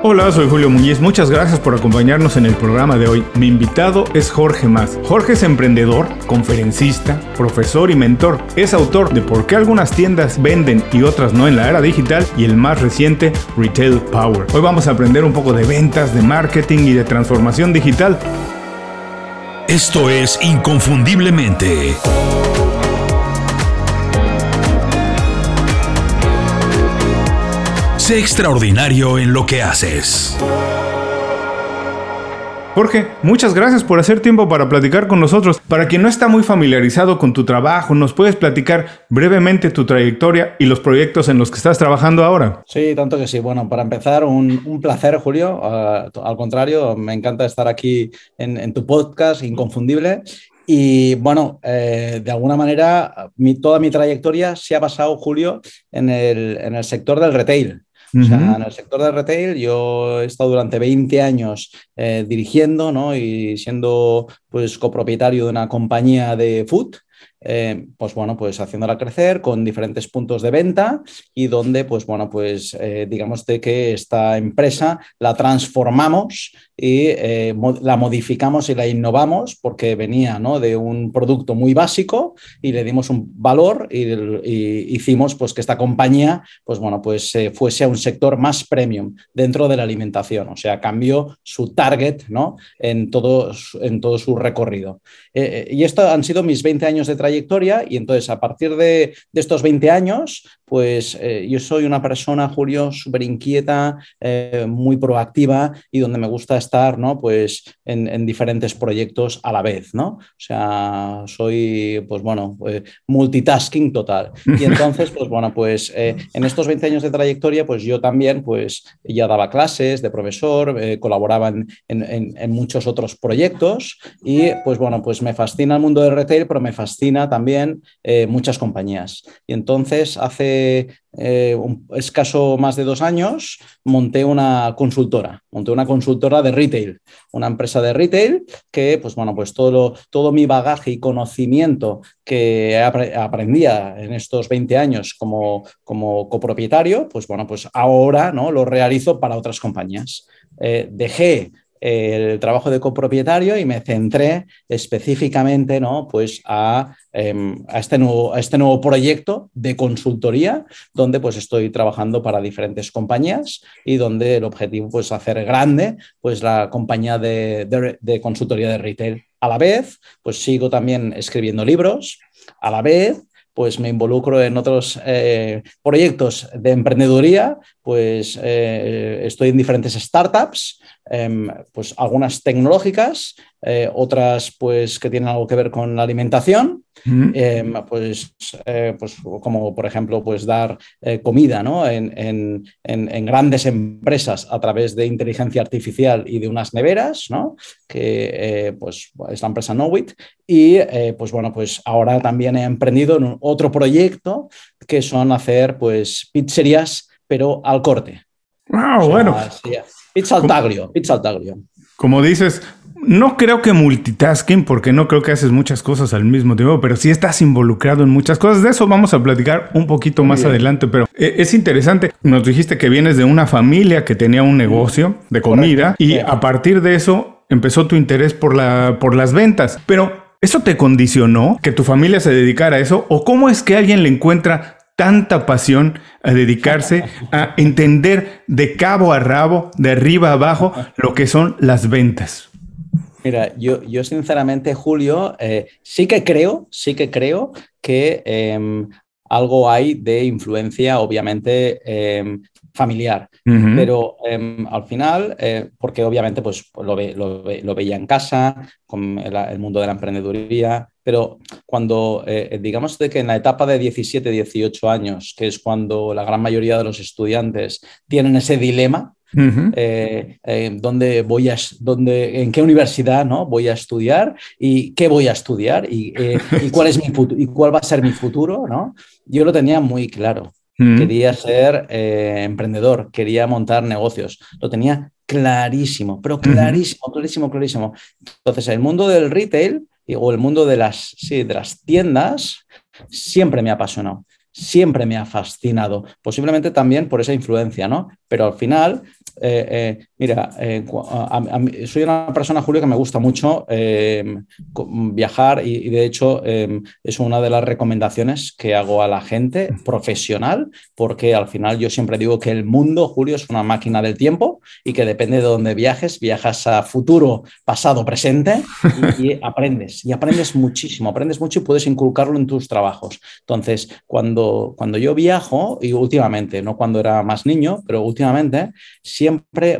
Hola, soy Julio Muñiz. Muchas gracias por acompañarnos en el programa de hoy. Mi invitado es Jorge Más. Jorge es emprendedor, conferencista, profesor y mentor. Es autor de Por qué algunas tiendas venden y otras no en la era digital y el más reciente Retail Power. Hoy vamos a aprender un poco de ventas, de marketing y de transformación digital. Esto es Inconfundiblemente. Sé extraordinario en lo que haces. Jorge, muchas gracias por hacer tiempo para platicar con nosotros. Para quien no está muy familiarizado con tu trabajo, ¿nos puedes platicar brevemente tu trayectoria y los proyectos en los que estás trabajando ahora? Sí, tanto que sí. Bueno, para empezar, un, placer, Julio. Uh, al contrario, me encanta estar aquí en, tu podcast, inconfundible. Y bueno, eh, de alguna manera, toda mi trayectoria se ha basado, Julio, en el, en el sector del retail. O sea, en el sector de retail yo he estado durante 20 años eh, dirigiendo ¿no? y siendo pues, copropietario de una compañía de food eh, pues bueno, pues haciéndola crecer con diferentes puntos de venta y donde, pues bueno, pues eh, digamos de que esta empresa la transformamos y eh, la modificamos y la innovamos porque venía ¿no? de un producto muy básico y le dimos un valor y, hicimos pues que esta compañía, pues bueno, pues fuese a un sector más premium dentro de la alimentación, o sea, cambió su target, ¿no? En todo, en todo su recorrido. y esto han sido mis 20 años de trayectoria trayectoria y entonces a partir de, estos 20 años, pues eh, yo soy una persona, Julio, súper inquieta, eh, muy proactiva y donde me gusta estar, ¿no? Pues en, diferentes proyectos a la vez, ¿no? O sea, soy, pues bueno, eh, multitasking total. Y entonces, pues bueno, pues en estos 20 años de trayectoria, pues yo también, pues ya daba clases de profesor, colaboraba en, en muchos otros proyectos y pues bueno, pues me fascina el mundo del retail, pero me fascina también eh, muchas compañías. Y entonces hace eh, un escaso más de dos años monté una consultora, monté una consultora de retail, una empresa de retail que, pues bueno, pues todo, todo mi bagaje y conocimiento que aprendía en estos 20 años como, como copropietario, pues bueno, pues ahora ¿no? lo realizo para otras compañías. Eh, dejé el trabajo de copropietario y me centré específicamente ¿no? pues a, em, este nuevo, a este nuevo proyecto de consultoría donde pues estoy trabajando para diferentes compañías y donde el objetivo pues, es hacer grande pues, la compañía de, de consultoría de retail. A la vez, pues sigo también escribiendo libros, a la vez pues me involucro en otros eh, proyectos de emprendeduría, pues eh, estoy en diferentes startups, em, pues algunas tecnológicas, eh, otras pues que tienen algo que ver con la alimentación, em, pues, pues, como por ejemplo pues dar comida ¿no? en, en, grandes empresas a través de inteligencia artificial y de unas neveras, ¿no? que pues es la empresa Knowit, y pues bueno, pues ahora también he emprendido en otro proyecto que son hacer pues pizzerías, pero al corte. Wow, bueno. Pizza al taglio, pizza al taglio. Como dices, no creo que multitasking, porque no creo que haces muchas cosas al mismo tiempo, pero sí estás involucrado en muchas cosas. De eso vamos a platicar un poquito más adelante, pero eh, es interesante. Nos dijiste que vienes de una familia que tenía un negocio de comida y a partir de eso empezó tu interés por, la, por las ventas. Pero ¿Eso te condicionó que tu familia se dedicara a eso? ¿O cómo es que alguien le encuentra tanta pasión a dedicarse a entender de cabo a rabo, de arriba a abajo, lo que son las ventas? Mira, yo, yo sinceramente, Julio, eh, sí que creo, sí que creo que em, algo hay de influencia, obviamente, em, familiar. Pero em, al final, eh, porque obviamente pues, lo, lo, veía en casa, con el, mundo de la emprendeduría, pero cuando, eh, digamos de que en la etapa de 17, 18 años, que es cuando la gran mayoría de los estudiantes tienen ese dilema, eh, ¿dónde voy a, dónde, en qué universidad ¿no? voy a estudiar y qué voy a estudiar y, y cuál, es mi y cuál va a ser mi futuro. ¿no? Yo lo tenía muy claro. Quería ser eh, emprendedor, quería montar negocios. Lo tenía clarísimo, pero clarísimo, clarísimo, clarísimo. Entonces, el mundo del retail o el mundo de las, sí, de las tiendas siempre me ha apasionado, siempre me ha fascinado. Posiblemente también por esa influencia, ¿no? Pero al final mira, soy una persona, Julio, que me gusta mucho viajar y, de hecho es una de las recomendaciones que hago a la gente profesional, porque al final yo siempre digo que el mundo, Julio, es una máquina del tiempo y que depende de dónde viajes, viajas a futuro, pasado, presente y, y aprendes. Y aprendes muchísimo, aprendes mucho y puedes inculcarlo en tus trabajos. Entonces, cuando, cuando yo viajo, y últimamente, no cuando era más niño, pero últimamente, siempre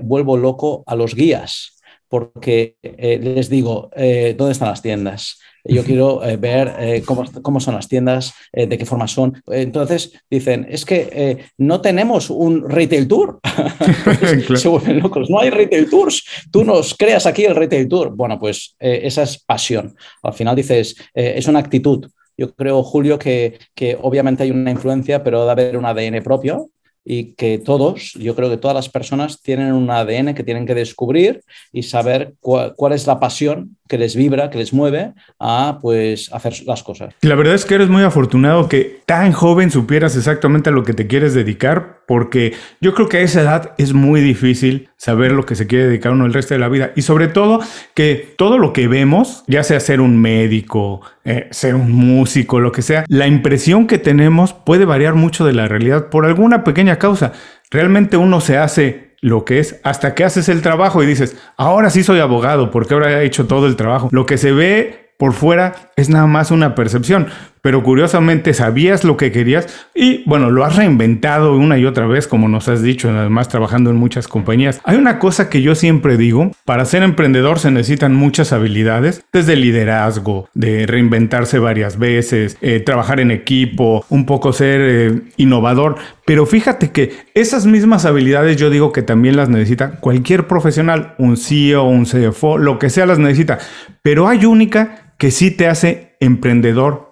vuelvo loco a los guías porque eh, les digo, eh, ¿dónde están las tiendas? Yo quiero eh, ver cómo, cómo, son las tiendas, de qué forma son. Entonces dicen, es que no tenemos un retail tour. Se vuelven locos, no hay retail tours. Tú nos creas aquí el retail tour. Bueno, pues esa es pasión. Al final dices, es una actitud. Yo creo, Julio, que, que obviamente hay una influencia, pero debe haber un ADN propio y que todos, yo creo que todas las personas tienen un ADN que tienen que descubrir y saber cuál, cuál es la pasión que les vibra, que les mueve a pues hacer las cosas. La verdad es que eres muy afortunado que tan joven supieras exactamente a lo que te quieres dedicar, porque yo creo que a esa edad es muy difícil saber lo que se quiere dedicar uno el resto de la vida y sobre todo que todo lo que vemos, ya sea ser un médico, eh, ser un músico, lo que sea, la impresión que tenemos puede variar mucho de la realidad por alguna pequeña causa. Realmente uno se hace lo que es hasta que haces el trabajo y dices, ahora sí soy abogado porque ahora he hecho todo el trabajo. Lo que se ve por fuera es nada más una percepción, pero curiosamente sabías lo que querías y bueno, lo has reinventado una y otra vez, como nos has dicho, además trabajando en muchas compañías. Hay una cosa que yo siempre digo, para ser emprendedor se necesitan muchas habilidades, desde liderazgo, de reinventarse varias veces, eh, trabajar en equipo, un poco ser eh, innovador, pero fíjate que esas mismas habilidades yo digo que también las necesita cualquier profesional, un CEO, un CFO, lo que sea las necesita, pero hay única que sí te hace emprendedor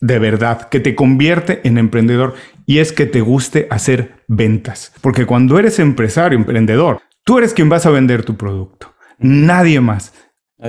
de verdad, que te convierte en emprendedor y es que te guste hacer ventas. Porque cuando eres empresario, emprendedor, tú eres quien vas a vender tu producto, nadie más.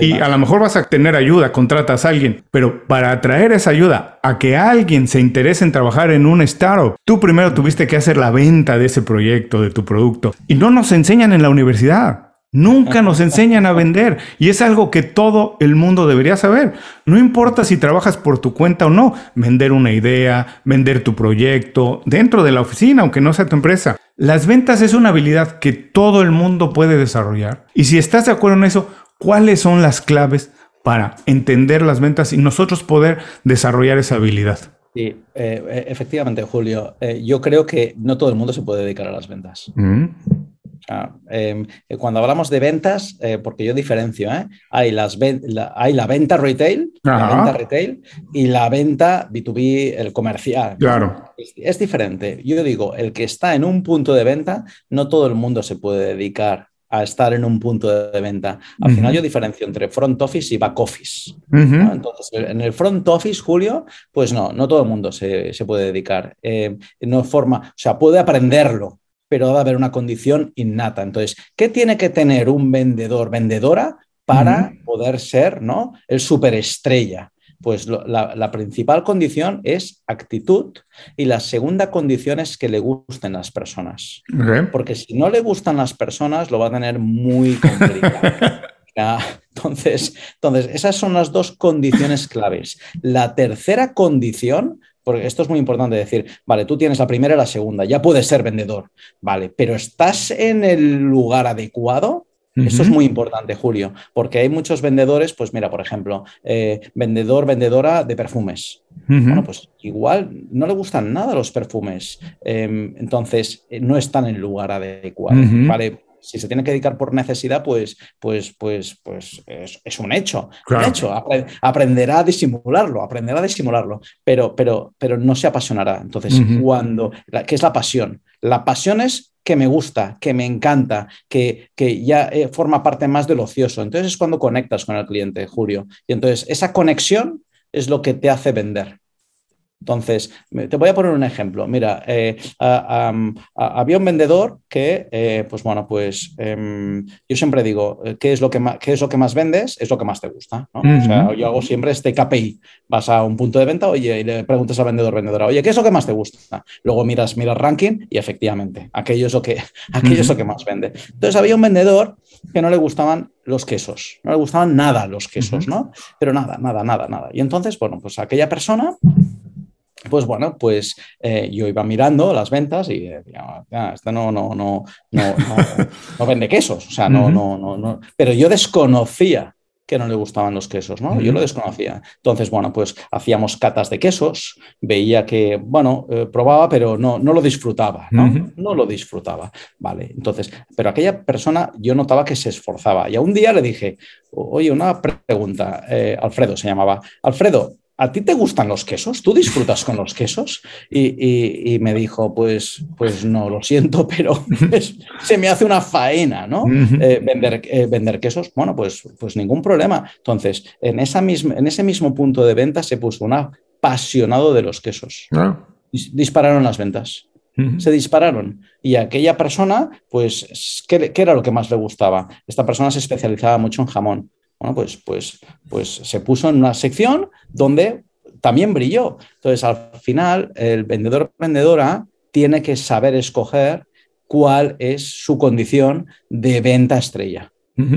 y a lo mejor vas a tener ayuda, contratas a alguien, pero para atraer esa ayuda a que alguien se interese en trabajar en un startup, tú primero tuviste que hacer la venta de ese proyecto, de tu producto. Y no nos enseñan en la universidad. Nunca nos enseñan a vender y es algo que todo el mundo debería saber. No importa si trabajas por tu cuenta o no, vender una idea, vender tu proyecto dentro de la oficina, aunque no sea tu empresa. Las ventas es una habilidad que todo el mundo puede desarrollar. Y si estás de acuerdo en eso, ¿cuáles son las claves para entender las ventas y nosotros poder desarrollar esa habilidad? Sí, eh, efectivamente, Julio. Eh, yo creo que no todo el mundo se puede dedicar a las ventas. Mm. Em, eh, cuando hablamos de ventas, eh, porque yo diferencio, ¿eh? hay, las la, hay la venta retail, la venta retail y la venta B2B, el comercial. Claro. Es, diferente. Yo digo, el que está en un punto de venta, no todo el mundo se puede dedicar a estar en un punto de venta. Al final yo diferencio entre front office y back office. Entonces, en el front office, Julio, pues no, no todo el mundo se, se puede dedicar. no forma, o sea, puede aprenderlo, pero debe haber una condición innata. Entonces, ¿qué tiene que tener un vendedor, vendedora, para poder ser ¿no? el superestrella? Pues la, principal condición es actitud y la segunda condición es que le gusten las personas. Porque si no le gustan las personas, lo va a tener muy complicado. entonces, entonces, esas son las dos condiciones claves. La tercera condición porque esto es muy importante decir, vale, tú tienes la primera y la segunda, ya puedes ser vendedor, vale, pero ¿estás en el lugar adecuado? Eso es muy importante, Julio, porque hay muchos vendedores, pues mira, por ejemplo, eh, vendedor, vendedora de perfumes. Bueno, pues igual no le gustan nada los perfumes, em, entonces eh, no están en el lugar adecuado, ¿vale? Si se tiene que dedicar por necesidad, pues, pues, pues, pues es, un hecho. Un hecho. aprenderá a disimularlo, aprenderá a disimularlo, pero, pero, pero no se apasionará. Entonces, cuando, ¿qué es la pasión? La pasión es que me gusta, que me encanta, que, que ya eh, forma parte más del ocioso. Entonces es cuando conectas con el cliente, Julio. Y entonces esa conexión es lo que te hace vender. Entonces, te voy a poner un ejemplo. Mira, eh, había un vendedor que, eh, pues bueno, pues em, yo siempre digo, eh, ¿qué es, lo que más, ¿qué es lo que más vendes? Es lo que más te gusta. ¿no? o sea, yo hago siempre este KPI. Vas a un punto de venta, oye, y le preguntas al vendedor, vendedora, oye, ¿qué es lo que más te gusta? Luego miras, miras ranking y efectivamente, aquello es lo que, aquello es lo que más vende. Entonces, había un vendedor que no le gustaban los quesos, no le gustaban nada los quesos, ¿no? Pero nada, nada, nada, nada. Y entonces, bueno, pues aquella persona pues bueno, pues eh, yo iba mirando las ventas y decía, ah, este no, no, no, no, no, vende quesos, o sea, no, no, no, no, pero yo desconocía que no le gustaban los quesos, ¿no? Yo lo desconocía. Entonces, bueno, pues hacíamos catas de quesos, veía que, bueno, eh, probaba, pero no, no lo disfrutaba, ¿no? No lo disfrutaba, ¿vale? Entonces, pero aquella persona yo notaba que se esforzaba y a un día le dije, oye, una pregunta, eh, Alfredo se llamaba, Alfredo, ¿a ti te gustan los quesos? ¿Tú disfrutas con los quesos? Y, me dijo, pues, pues no, lo siento, pero se me hace una faena, ¿no? Eh, vender, eh, vender, quesos, bueno, pues, pues ningún problema. Entonces, en, esa misma, en ese mismo punto de venta se puso un apasionado de los quesos. Ah. Dispararon las ventas. Se dispararon. Y aquella persona, pues, ¿qué, ¿qué, era lo que más le gustaba? Esta persona se especializaba mucho en jamón. Bueno, pues, pues, pues se puso en una sección donde también brilló. Entonces, al final, el vendedor vendedora tiene que saber escoger cuál es su condición de venta estrella.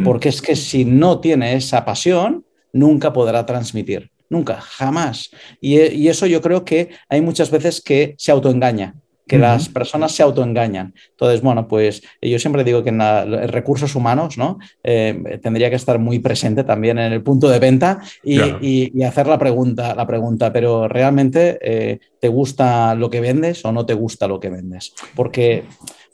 Porque es que si no tiene esa pasión, nunca podrá transmitir. Nunca, jamás. Y, y, eso yo creo que hay muchas veces que se autoengaña que las personas se autoengañan. Entonces, bueno, pues yo siempre digo que en, recursos humanos, ¿no? Eh, tendría que estar muy presente también en el punto de venta y, hacer la pregunta, la pregunta, pero realmente eh, ¿te gusta lo que vendes o no te gusta lo que vendes? Porque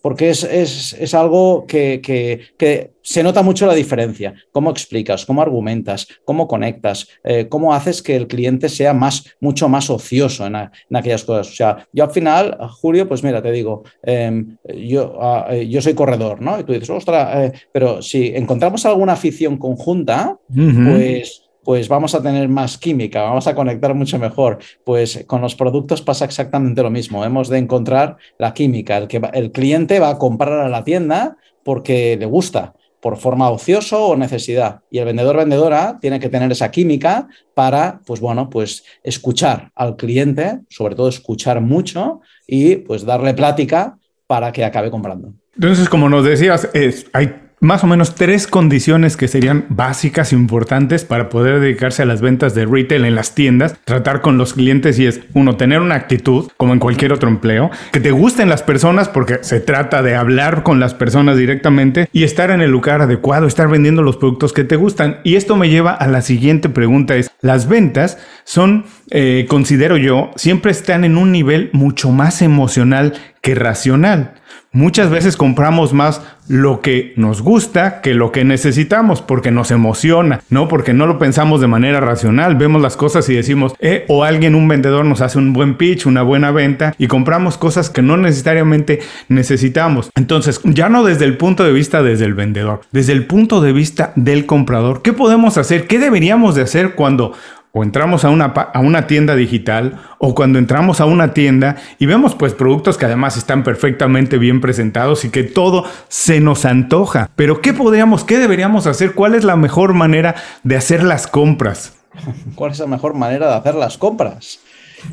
porque es, algo que, se nota mucho la diferencia. ¿Cómo explicas? ¿Cómo argumentas? ¿Cómo conectas? Eh, ¿Cómo haces que el cliente sea más, mucho más ocioso en, aquellas cosas? O sea, yo al final, Julio, pues mira, te digo, em, yo, eh, yo soy corredor, ¿no? Y tú dices, ostras, eh", pero si encontramos alguna afición conjunta, pues pues vamos a tener más química, vamos a conectar mucho mejor. Pues con los productos pasa exactamente lo mismo. Hemos de encontrar la química. El, que el cliente va a comprar a la tienda porque le gusta, por forma ocioso o necesidad. Y el vendedor vendedora tiene que tener esa química para, pues bueno, pues escuchar al cliente, sobre todo escuchar mucho y pues darle plática para que acabe comprando. Entonces, como nos decías, es, hay más o menos tres condiciones que serían básicas importantes para poder dedicarse a las ventas de retail en las tiendas, tratar con los clientes y es uno, tener una actitud como en cualquier otro empleo, que te gusten las personas porque se trata de hablar con las personas directamente y estar en el lugar adecuado, estar vendiendo los productos que te gustan. Y esto me lleva a la siguiente pregunta, es, las ventas son, eh, considero yo, siempre están en un nivel mucho más emocional que racional. Muchas veces compramos más lo que nos gusta que lo que necesitamos porque nos emociona, ¿no? Porque no lo pensamos de manera racional, vemos las cosas y decimos, eh, o alguien, un vendedor nos hace un buen pitch, una buena venta y compramos cosas que no necesariamente necesitamos. Entonces, ya no desde el punto de vista desde el vendedor, desde el punto de vista del comprador, ¿qué podemos hacer? ¿Qué deberíamos de hacer cuando o entramos a una, a una tienda digital o cuando entramos a una tienda y vemos pues productos que además están perfectamente bien presentados y que todo se nos antoja. Pero ¿qué podríamos, qué deberíamos hacer? ¿Cuál es la mejor manera de hacer las compras? ¿Cuál es la mejor manera de hacer las compras?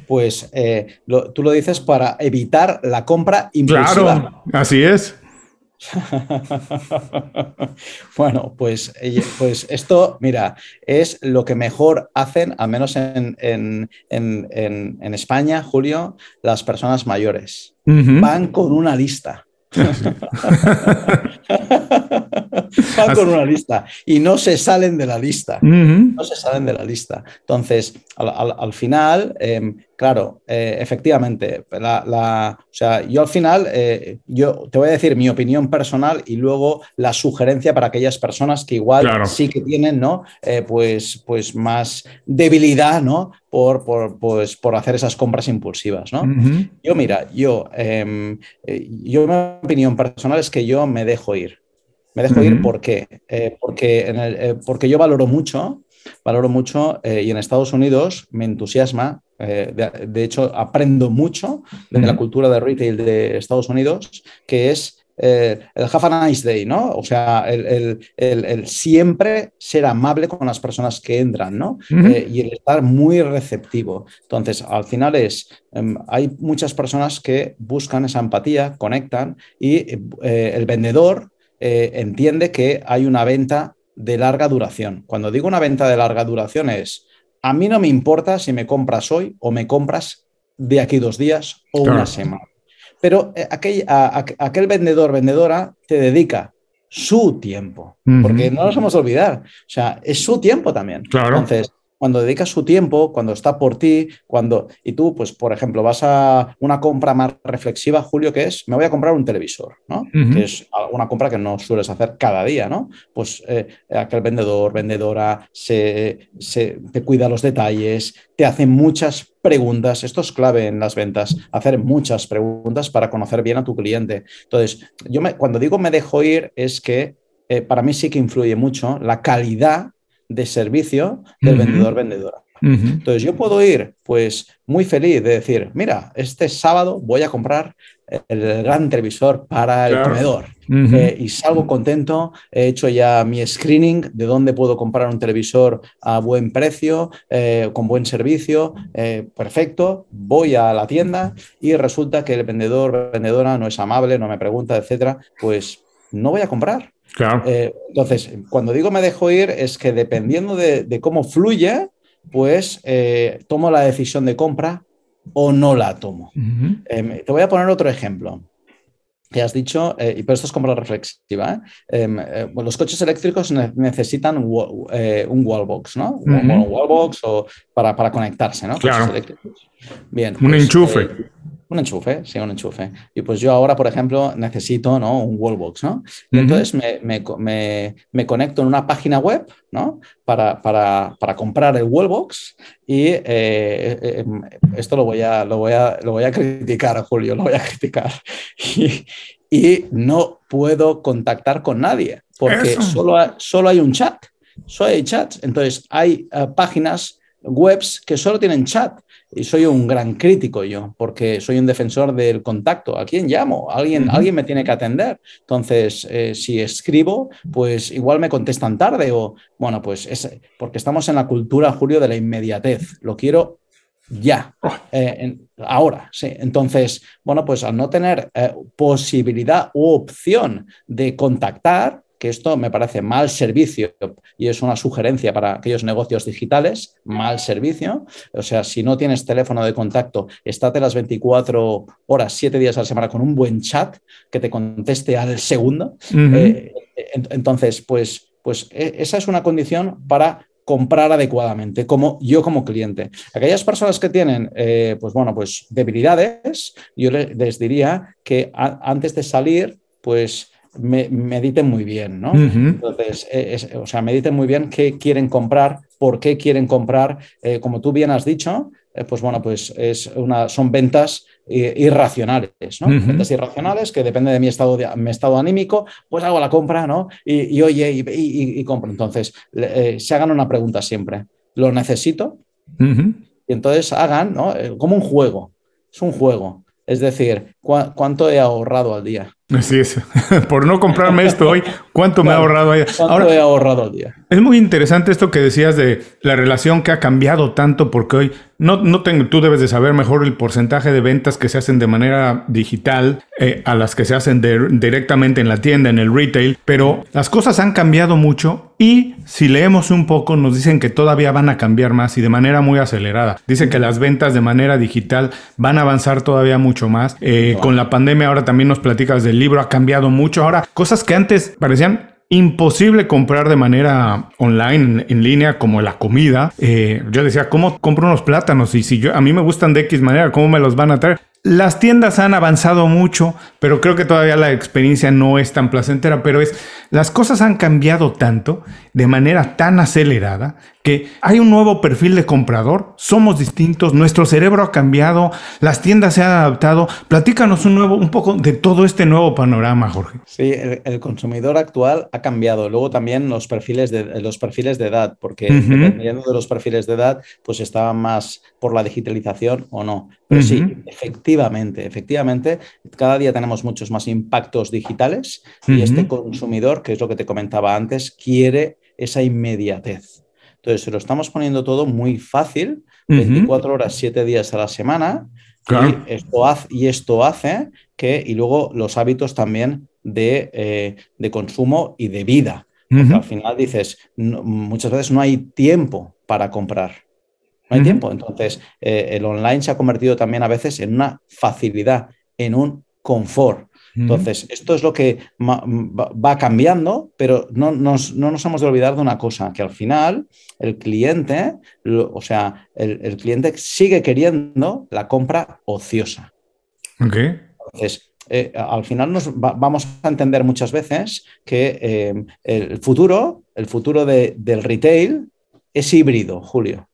Pues eh, tú lo dices para evitar la compra impulsiva. Claro, así es. bueno, pues, pues esto, mira, es lo que mejor hacen, al menos en, en, España, Julio, las personas mayores. Van con una lista. Van con una lista y no se salen de la lista. No se salen de la lista. Entonces, al, final, em, claro, eh, efectivamente, la, o sea, yo al final, eh, yo te voy a decir mi opinión personal y luego la sugerencia para aquellas personas que igual sí que tienen, ¿no? Eh, pues, pues más debilidad, ¿no? Por, por, pues, por hacer esas compras impulsivas, ¿no? Yo, mira, yo, em, yo mi opinión personal es que yo me dejo ir. Me dejo ir ¿por qué? porque, en porque yo valoro mucho valoro mucho y en Estados Unidos me entusiasma de, hecho aprendo mucho de la cultura de retail de Estados Unidos, que es eh, el have a nice day, ¿no? O sea, el, siempre ser amable con las personas que entran, ¿no? Eh, y el estar muy receptivo. Entonces, al final es, em, hay muchas personas que buscan esa empatía, conectan y eh, el vendedor entiende que hay una venta de larga duración. Cuando digo una venta de larga duración es, a mí no me importa si me compras hoy o me compras de aquí dos días o una semana pero eh, aquel, aquel vendedor, vendedora, te dedica su tiempo, porque no nos vamos a olvidar, o sea, es su tiempo también. Claro. Entonces, cuando dedica su tiempo, cuando está por ti, cuando y tú, pues, por ejemplo, vas a una compra más reflexiva, Julio, que es, me voy a comprar un televisor, ¿no? Que es una compra que no sueles hacer cada día, ¿no? Pues eh, aquel vendedor, vendedora, se, te cuida los detalles, te hace muchas preguntas. Esto es clave en las ventas, hacer muchas preguntas para conocer bien a tu cliente. Entonces, yo me, cuando digo me dejo ir, es que eh, para mí sí que influye mucho la calidad de servicio del vendedor-vendedora. Entonces yo puedo ir pues muy feliz de decir, mira, este sábado voy a comprar el gran televisor para el comedor eh, y salgo contento, he hecho ya mi screening de dónde puedo comprar un televisor a buen precio, eh, con buen servicio, eh, perfecto, voy a la tienda y resulta que el vendedor, vendedora no es amable, no me pregunta, etcétera, pues no voy a comprar. Eh, entonces, cuando digo me dejo ir, es que dependiendo de, cómo fluye, pues eh, tomo la decisión de compra o no la tomo. Em, te voy a poner otro ejemplo. Que has dicho, eh, y pero esto es compra reflexiva, em, los coches eléctricos necesitan un, wallbox, ¿no? Un wallbox o para, para conectarse, ¿no? Claro. Bien. Un pues, enchufe. Un enchufe, sí, un enchufe. Y pues yo ahora, por ejemplo, necesito ¿no? un wallbox, ¿no? Y entonces me, conecto en una página web, ¿no? Para, para, comprar el wallbox y eh, eh, em, esto lo voy, a, lo, voy a, lo voy a criticar, Julio, lo voy a criticar. Y, no puedo contactar con nadie porque solo, solo hay un chat, solo hay chats. Entonces hay eh, páginas webs que solo tienen chat y soy un gran crítico yo, porque soy un defensor del contacto. ¿A quién llamo? Alguien, alguien me tiene que atender. Entonces, eh, si escribo, pues igual me contestan tarde o, bueno, pues es porque estamos en la cultura, Julio, de la inmediatez. Lo quiero ya, eh, ahora, sí. Entonces, bueno, pues al no tener eh, posibilidad u opción de contactar, que esto me parece mal servicio y es una sugerencia para aquellos negocios digitales, mal servicio. O sea, si no tienes teléfono de contacto, estate las 24 horas, 7 días a la semana con un buen chat que te conteste al segundo. Eh, entonces, pues, pues e, esa es una condición para comprar adecuadamente, como yo como cliente. Aquellas personas que tienen, eh, pues bueno, pues debilidades, yo les diría que antes de salir, pues mediten muy bien, ¿no? Entonces, e, o sea, mediten muy bien qué quieren comprar, por qué quieren comprar. Eh, como tú bien has dicho, eh, pues bueno, pues es una, son ventas eh, irracionales, ¿no? Ventas irracionales que depende de mi estado, de, mi estado anímico, pues hago la compra, ¿no? Y, oye, y, compro. Entonces, se hagan una pregunta siempre. ¿Lo necesito? Y entonces hagan, ¿no? Como un juego. Es un juego. Es decir, ¿cuánto he ahorrado al día? Así es. Por no comprarme esto hoy, ¿cuánto me ha ahorrado ahí? ¿Cuánto he ahorrado al día? Es muy interesante esto que decías de la relación que ha cambiado tanto porque hoy no, no tengo, tú debes de saber mejor el porcentaje de ventas que se hacen de manera digital eh, a las que se hacen directamente en la tienda, en el retail, pero las cosas han cambiado mucho y si leemos un poco nos dicen que todavía van a cambiar más y de manera muy acelerada. Dicen que las ventas de manera digital van a avanzar todavía mucho más. Eh, con la pandemia ahora también nos platicas del libro, ha cambiado mucho. Ahora, cosas que antes parecían imposible comprar de manera online, en, línea, como la comida. Eh, yo decía, ¿cómo compro unos plátanos? Y si yo, a mí me gustan de X manera, ¿cómo me los van a traer? Las tiendas han avanzado mucho, pero creo que todavía la experiencia no es tan placentera, pero es, las cosas han cambiado tanto, de manera tan acelerada, que hay un nuevo perfil de comprador, somos distintos, nuestro cerebro ha cambiado, las tiendas se han adaptado. Platícanos un, nuevo, un poco de todo este nuevo panorama, Jorge. Sí, el, consumidor actual ha cambiado. Luego también los perfiles de, los perfiles de edad, porque dependiendo de los perfiles de edad, pues estaban más por la digitalización o no. Pero sí, efectivamente, efectivamente, cada día tenemos muchos más impactos digitales y este consumidor, que es lo que te comentaba antes, quiere esa inmediatez. Entonces, se lo estamos poniendo todo muy fácil, 24 horas, 7 días a la semana. Y, esto hace, y esto hace que, y luego los hábitos también de, eh, de consumo y de vida. Porque al final dices, muchas veces no hay tiempo para comprar. No hay tiempo. Entonces, eh, el online se ha convertido también a veces en una facilidad, en un confort. Entonces, esto es lo que va cambiando, pero no nos, no nos, hemos de olvidar de una cosa, que al final el cliente, o sea, el, cliente sigue queriendo la compra ociosa. Entonces, eh, al final nos vamos a entender muchas veces que eh, el futuro, el futuro del retail es híbrido, Julio.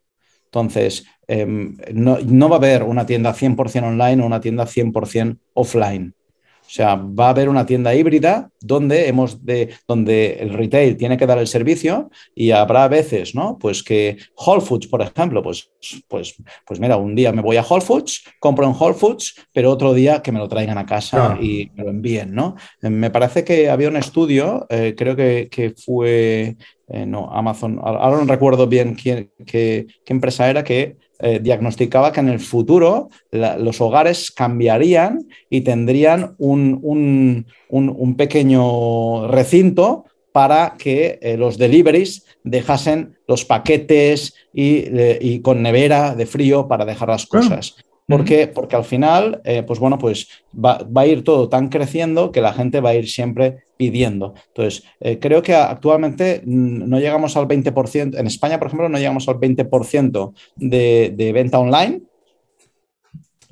Entonces, em, no, no, va a haber una tienda 100% online o una tienda 100% offline. O sea, va a haber una tienda híbrida donde, hemos de, donde el retail tiene que dar el servicio y habrá veces, ¿no? Pues que Whole Foods, por ejemplo, pues, pues, pues mira, un día me voy a Whole Foods, compro en Whole Foods, pero otro día que me lo traigan a casa y me lo envíen, ¿no? Eh, me parece que había un estudio, eh, creo que, que fue, eh, no, Amazon, ahora no recuerdo bien quién, qué, qué empresa era, que eh, diagnosticaba que en el futuro los hogares cambiarían y tendrían un, pequeño recinto para que eh, los deliveries dejasen los paquetes y, y, con nevera de frío para dejar las cosas. ¿Por qué? Porque al final, eh, pues bueno, pues va, a ir todo tan creciendo que la gente va a ir siempre pidiendo. Entonces, eh, creo que actualmente no llegamos al 20%, en España, por ejemplo, no llegamos al 20% de, venta online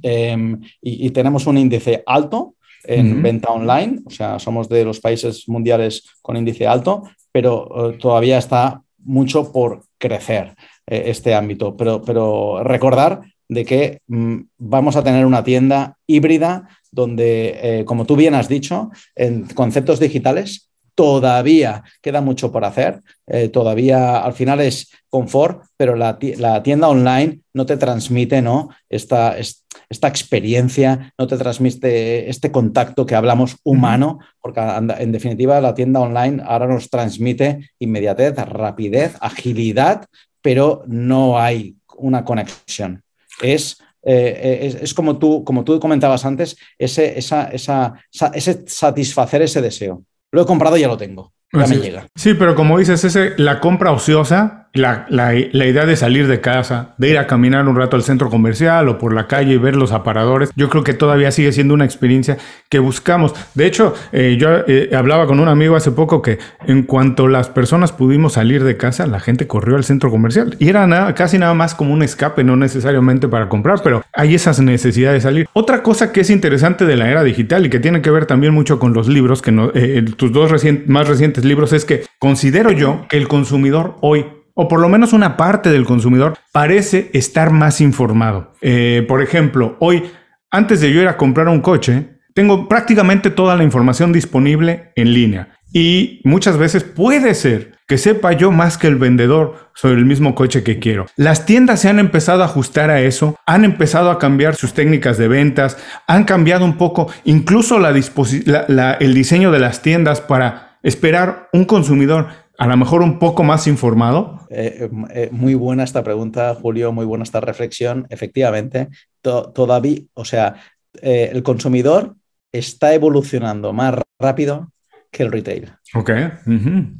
em, y, tenemos un índice alto en venta online, o sea, somos de los países mundiales con índice alto, pero eh, todavía está mucho por crecer este ámbito. Pero, pero recordar de que mm, vamos a tener una tienda híbrida donde, eh, como tú bien has dicho, en conceptos digitales todavía queda mucho por hacer, eh, todavía al final es confort, pero la, tienda online no te transmite ¿no? Esta, esta, experiencia, no te transmite este contacto que hablamos humano, porque en definitiva la tienda online ahora nos transmite inmediatez, rapidez, agilidad, pero no hay una conexión es, eh, es, como, tú, como tú comentabas antes, ese, esa, esa, ese satisfacer ese deseo. Lo he comprado y ya lo tengo. Ya me llega. Sí, pero como dices, ese, la compra ociosa la, la, idea de salir de casa, de ir a caminar un rato al centro comercial o por la calle y ver los aparadores, yo creo que todavía sigue siendo una experiencia que buscamos. De hecho, eh, yo eh, hablaba con un amigo hace poco que en cuanto las personas pudimos salir de casa, la gente corrió al centro comercial y era nada, casi nada más como un escape, no necesariamente para comprar, pero hay esas necesidades de salir. Otra cosa que es interesante de la era digital y que tiene que ver también mucho con los libros, que no, eh, tus dos más recientes libros, es que considero yo que el consumidor hoy o por lo menos una parte del consumidor, parece estar más informado. Eh, por ejemplo, hoy, antes de yo ir a comprar un coche, tengo prácticamente toda la información disponible en línea. Y muchas veces puede ser que sepa yo más que el vendedor sobre el mismo coche que quiero. Las tiendas se han empezado a ajustar a eso, han empezado a cambiar sus técnicas de ventas, han cambiado un poco incluso el diseño de las tiendas para esperar un consumidor a lo mejor un poco más informado? Eh, eh, eh, muy buena esta pregunta, Julio, muy buena esta reflexión. Efectivamente, todavía, o sea, el consumidor está evolucionando más rápido que el retail. Ok.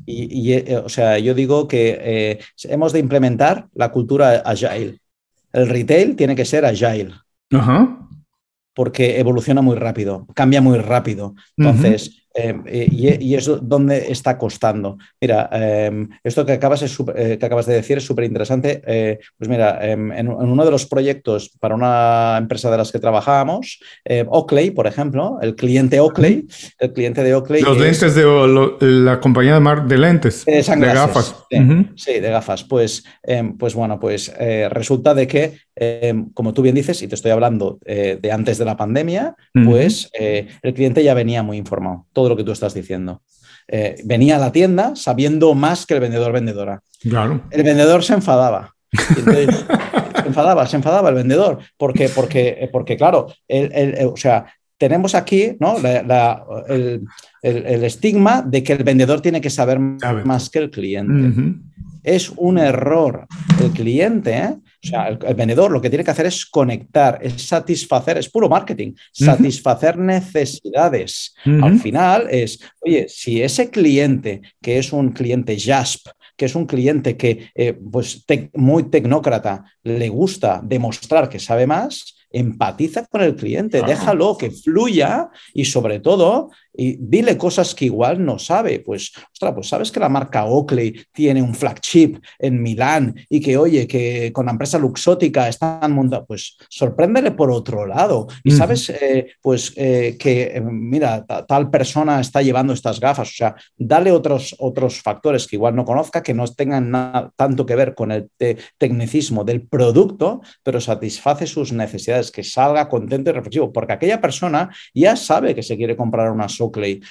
y, o sea, yo digo que hemos de implementar la cultura agile. El retail tiene que ser agile. Ajá. Porque evoluciona muy rápido, cambia muy rápido. Entonces, eh, y, y, es donde está costando. Mira, em, esto que acabas, eh, que acabas, de decir es súper interesante. Eh, pues mira, em, en, uno de los proyectos para una empresa de las que trabajábamos, Oakley, por ejemplo, el cliente Oakley, el cliente de Oakley. Los lentes de la compañía de, mar, de lentes, de gafas. Sí, de gafas. Pues, pues bueno, pues resulta de que, como tú bien dices, y te estoy hablando de antes de la pandemia, pues el cliente ya venía muy informado lo que tú estás diciendo. Eh, venía a la tienda sabiendo más que el vendedor vendedora. Claro. El vendedor se enfadaba. Se enfadaba, se enfadaba el vendedor, porque, porque, porque claro, el, o sea, tenemos aquí ¿no? el, estigma de que el vendedor tiene que saber más que el cliente. Es un error. El cliente, ¿eh? o sea, el, vendedor lo que tiene que hacer es conectar, es satisfacer, es puro marketing, satisfacer necesidades. Al final es, oye, si ese cliente, que es un cliente JASP, que es un cliente que, eh, pues, muy tecnócrata, le gusta demostrar que sabe más, empatiza con el cliente, déjalo que fluya y sobre todo y dile cosas que igual no sabe. Pues, ostras, pues sabes que la marca Oakley tiene un flagship en Milán y que, oye, que con la empresa luxótica están montando, pues sorpréndele por otro lado. Y sabes, eh, pues eh, que, eh, mira, tal persona está llevando estas gafas, o sea, dale otros, otros factores que igual no conozca, que no tengan nada, tanto que ver con el tecnicismo del producto, pero satisface sus necesidades, que salga contento y reflexivo, porque aquella persona ya sabe que se quiere comprar una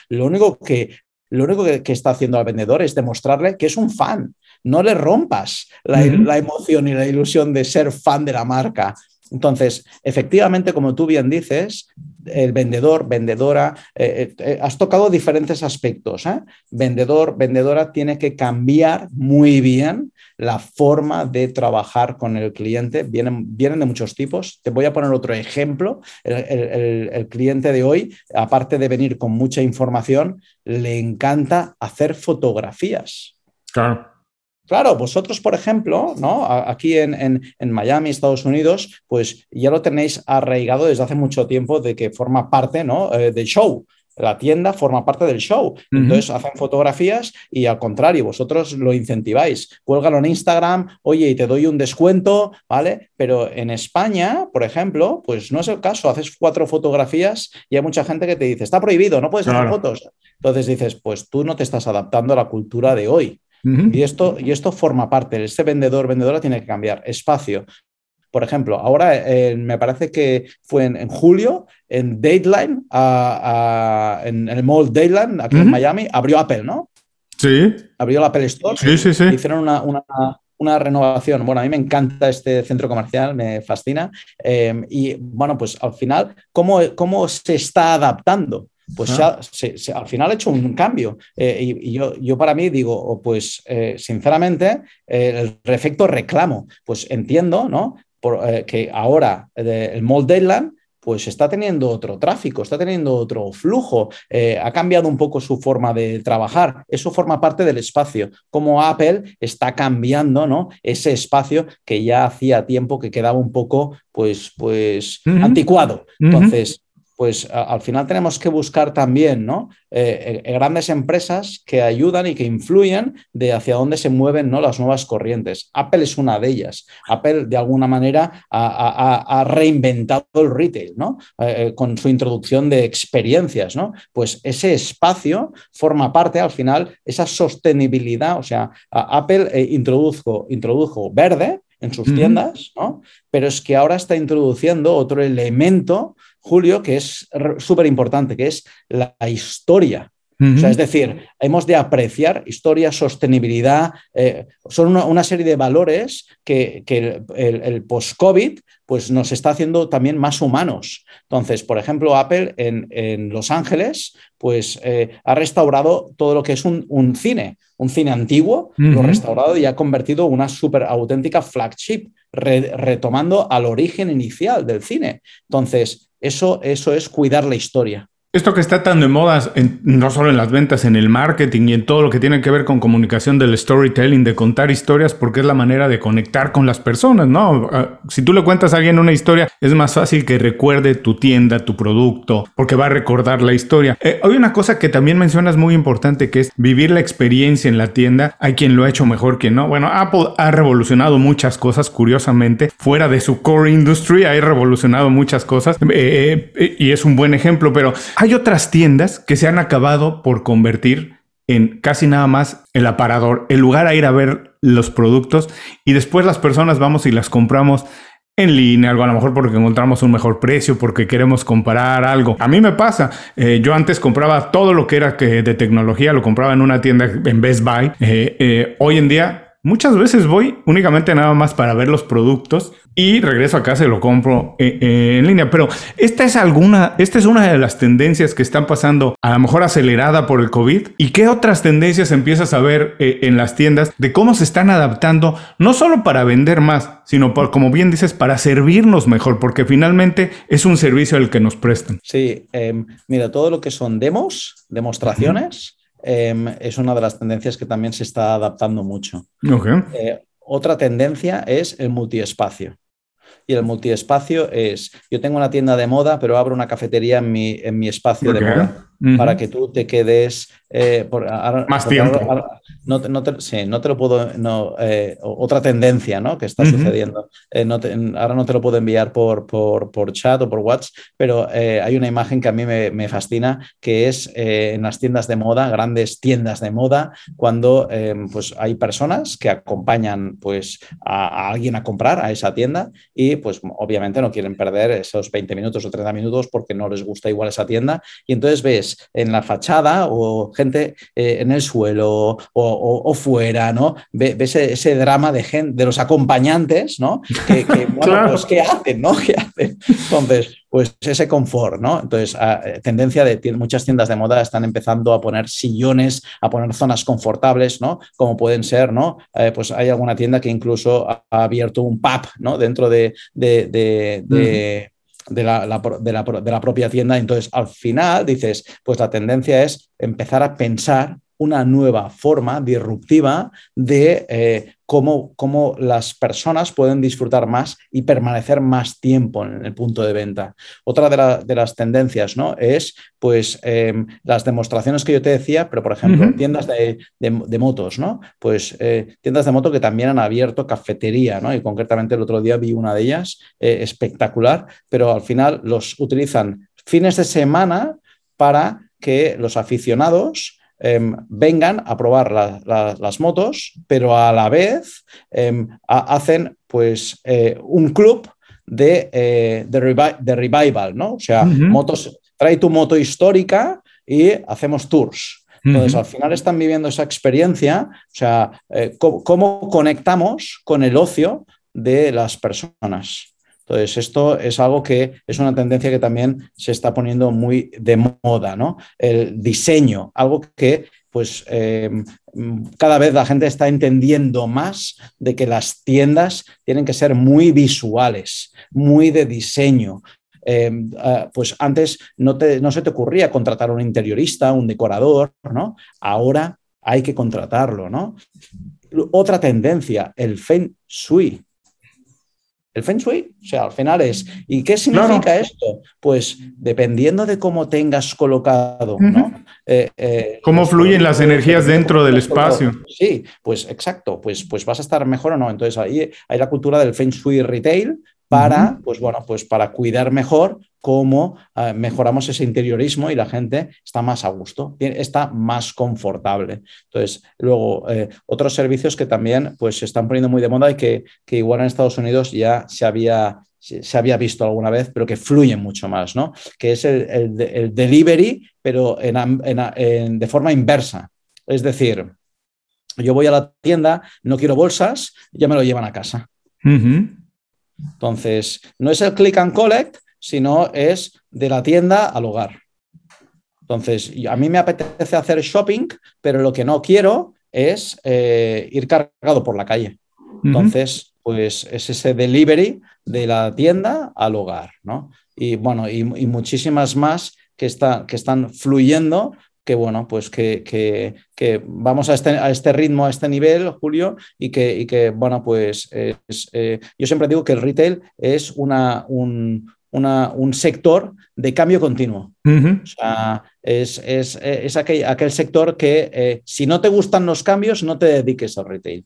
Lo único que lo único que, está haciendo al vendedor es demostrarle que es un fan. No le rompas la, la, emoción y la ilusión de ser fan de la marca. Entonces, efectivamente, como tú bien dices, el vendedor, vendedora, eh, eh, eh, has tocado diferentes aspectos. Vendedor, vendedora tiene que cambiar muy bien la forma de trabajar con el cliente. Vienen, vienen de muchos tipos. Te voy a poner otro ejemplo. el cliente de hoy, aparte de venir con mucha información, le encanta hacer fotografías. Claro. Claro, vosotros, por ejemplo, ¿no? aquí en, Miami, Estados Unidos, pues ya lo tenéis arraigado desde hace mucho tiempo de que forma parte ¿no? Eh, del show. La tienda forma parte del show. Entonces hacen fotografías y al contrario, vosotros lo incentiváis. Cuélgalo en Instagram, oye, y te doy un descuento, ¿vale? Pero en España, por ejemplo, pues no es el caso. Haces cuatro fotografías y hay mucha gente que te dice, está prohibido, no puedes hacer fotos. Entonces dices, pues tú no te estás adaptando a la cultura de hoy y, esto, y esto forma parte, este vendedor, vendedora tiene que cambiar. Espacio. Por ejemplo, ahora eh, me parece que fue en, julio, en Dateline, en, el mall Dateline, aquí en Miami, abrió Apple, ¿no? Sí. Abrió la Apple Store. Sí, sí, sí. Hicieron una, renovación. Bueno, a mí me encanta este centro comercial, me fascina. Em, y bueno, pues al final, ¿cómo, ¿cómo se está adaptando? Pues al final ha hecho un cambio. Eh, y, yo, yo, para mí digo, pues eh, sinceramente, el efecto reclamo, pues entiendo, ¿no? Eh, que ahora el Mall Deadland pues está teniendo otro tráfico, está teniendo otro flujo, ha cambiado un poco su forma de trabajar. Eso forma parte del espacio, como Apple está cambiando ¿no? ese espacio que ya hacía tiempo que quedaba un poco pues, pues anticuado. Entonces, pues al final tenemos que buscar también ¿no? Eh, eh, grandes empresas que ayudan y que influyen de hacia dónde se mueven ¿no? las nuevas corrientes. Apple es una de ellas. Apple de alguna manera ha, reinventado el retail ¿no? Eh, con su introducción de experiencias. ¿no? Pues ese espacio forma parte al final, esa sostenibilidad, o sea, Apple introdujo, introdujo verde en sus tiendas, ¿no? pero es que ahora está introduciendo otro elemento Julio, que es súper importante, que es la historia. O sea, es decir, hemos de apreciar historia, sostenibilidad, eh, son una, serie de valores que, el, post-COVID pues, nos está haciendo también más humanos. Entonces, por ejemplo, Apple en, Los Ángeles pues, eh, ha restaurado todo lo que es un, cine, un cine antiguo, lo ha restaurado y ha convertido una súper auténtica flagship, retomando al origen inicial del cine. Entonces, eso, eso es cuidar la historia. Esto que está tan de moda, no solo en las ventas, en el marketing y en todo lo que tiene que ver con comunicación del storytelling, de contar historias, porque es la manera de conectar con las personas, ¿no? Ah, si tú le cuentas a alguien una historia, es más fácil que recuerde tu tienda, tu producto, porque va a recordar la historia. Eh, hay una cosa que también mencionas muy importante, que es vivir la experiencia en la tienda. Hay quien lo ha hecho mejor que no. Bueno, Apple ha revolucionado muchas cosas, curiosamente, fuera de su core industry, ha revolucionado muchas cosas eh, eh, y es un buen ejemplo, pero otras tiendas que se han acabado por convertir en casi nada más el aparador, el lugar a ir a ver los productos y después las personas vamos y las compramos en línea, algo a lo mejor porque encontramos un mejor precio, porque queremos comparar algo. A mí me pasa, eh, yo antes compraba todo lo que era de tecnología, lo compraba en una tienda en Best Buy. Eh, eh, hoy en día Muchas veces voy únicamente nada más para ver los productos y regreso a casa y lo compro eh, eh, en línea. Pero esta es alguna, esta es una de las tendencias que están pasando, a lo mejor acelerada por el COVID. ¿Y qué otras tendencias empiezas a ver eh, en las tiendas de cómo se están adaptando, no solo para vender más, sino como bien dices, para servirnos mejor, porque finalmente es un servicio el que nos prestan. Sí, em, mira, todo lo que son demos, demostraciones. Em, es una de las tendencias que también se está adaptando mucho. otra tendencia es el multiespacio y el multiespacio es, yo tengo una tienda de moda, pero abro una cafetería en mi, en mi espacio de moda para que tú te quedes eh, por, más tiempo. no, no, te, sí, no te lo puedo, no, eh, otra tendencia ¿no? que está sucediendo. Eh, no ahora no te lo puedo enviar por, por, por chat o por WhatsApp, pero hay una imagen que a mí me, me fascina, que es en las tiendas de moda, grandes tiendas de moda, cuando pues hay personas que acompañan pues, a, a, alguien a comprar a esa tienda y pues obviamente no quieren perder esos 20 minutos o 30 minutos porque no les gusta igual esa tienda y entonces ves en la fachada o gente eh, en el suelo o, fuera, ¿no? Ves ese, drama de, gente, de los acompañantes, ¿no? Que, bueno, pues, ¿qué hacen, no? ¿Qué hacen? Entonces, pues ese confort, ¿no? Entonces, eh, tendencia de muchas tiendas de moda están empezando a poner sillones, a poner zonas confortables, ¿no? Como pueden ser, ¿no? Eh, pues hay alguna tienda que incluso ha, abierto un pub, ¿no? Dentro de, de la, de, la, de la, propia tienda. Entonces, al final dices, pues la tendencia es empezar a pensar una nueva forma disruptiva de eh, cómo, cómo, las personas pueden disfrutar más y permanecer más tiempo en el punto de venta. Otra de, las tendencias ¿no? es pues, em, las demostraciones que yo te decía, pero por ejemplo, tiendas de, motos, ¿no? Pues eh, tiendas de moto que también han abierto cafetería, ¿no? Y concretamente el otro día vi una de ellas eh, espectacular, pero al final los utilizan fines de semana para que los aficionados Em, vengan a probar las motos, pero a la vez em, hacen pues eh, un club de, eh, de, revival, ¿no? O sea, motos, trae tu moto histórica y hacemos tours. Entonces, al final están viviendo esa experiencia, o sea, eh, cómo conectamos con el ocio de las personas. Entonces, esto es algo que es una tendencia que también se está poniendo muy de moda, ¿no? El diseño, algo que pues eh, cada vez la gente está entendiendo más de que las tiendas tienen que ser muy visuales, muy de diseño, eh, ah, pues antes no, se te ocurría contratar a un interiorista, un decorador, ¿no? Ahora hay que contratarlo, ¿no? Otra tendencia, el feng shui el feng shui. O sea, al final es, ¿y qué significa esto? Pues dependiendo de cómo tengas colocado, ¿no? Eh, eh, cómo fluyen las energías dentro del espacio. Sí, pues exacto, pues, pues vas a estar mejor o no. Entonces ahí hay la cultura del feng shui retail, para, pues bueno, pues para cuidar mejor cómo eh, mejoramos ese interiorismo y la gente está más a gusto, está más confortable. Entonces, luego, eh, otros servicios que también pues, se están poniendo muy de moda y que, igual en Estados Unidos ya se había, se había visto alguna vez, pero que fluyen mucho más, ¿no? Que es el, delivery, pero en, de forma inversa. Es decir, yo voy a la tienda, no quiero bolsas, ya me lo llevan a casa. Entonces, no es el click and collect, sino es de la tienda al hogar. Entonces, a mí me apetece hacer shopping, pero lo que no quiero es eh, ir cargado por la calle. Entonces, pues es ese delivery de la tienda al hogar, ¿no? Y bueno, y, muchísimas más que, que están fluyendo que bueno, pues que, vamos a este, a este, ritmo, a este nivel, Julio, y que, que bueno, pues eh, yo siempre digo que el retail es una, un, sector de cambio continuo. O sea, es, aquel, sector que eh, si no te gustan los cambios, no te dediques al retail.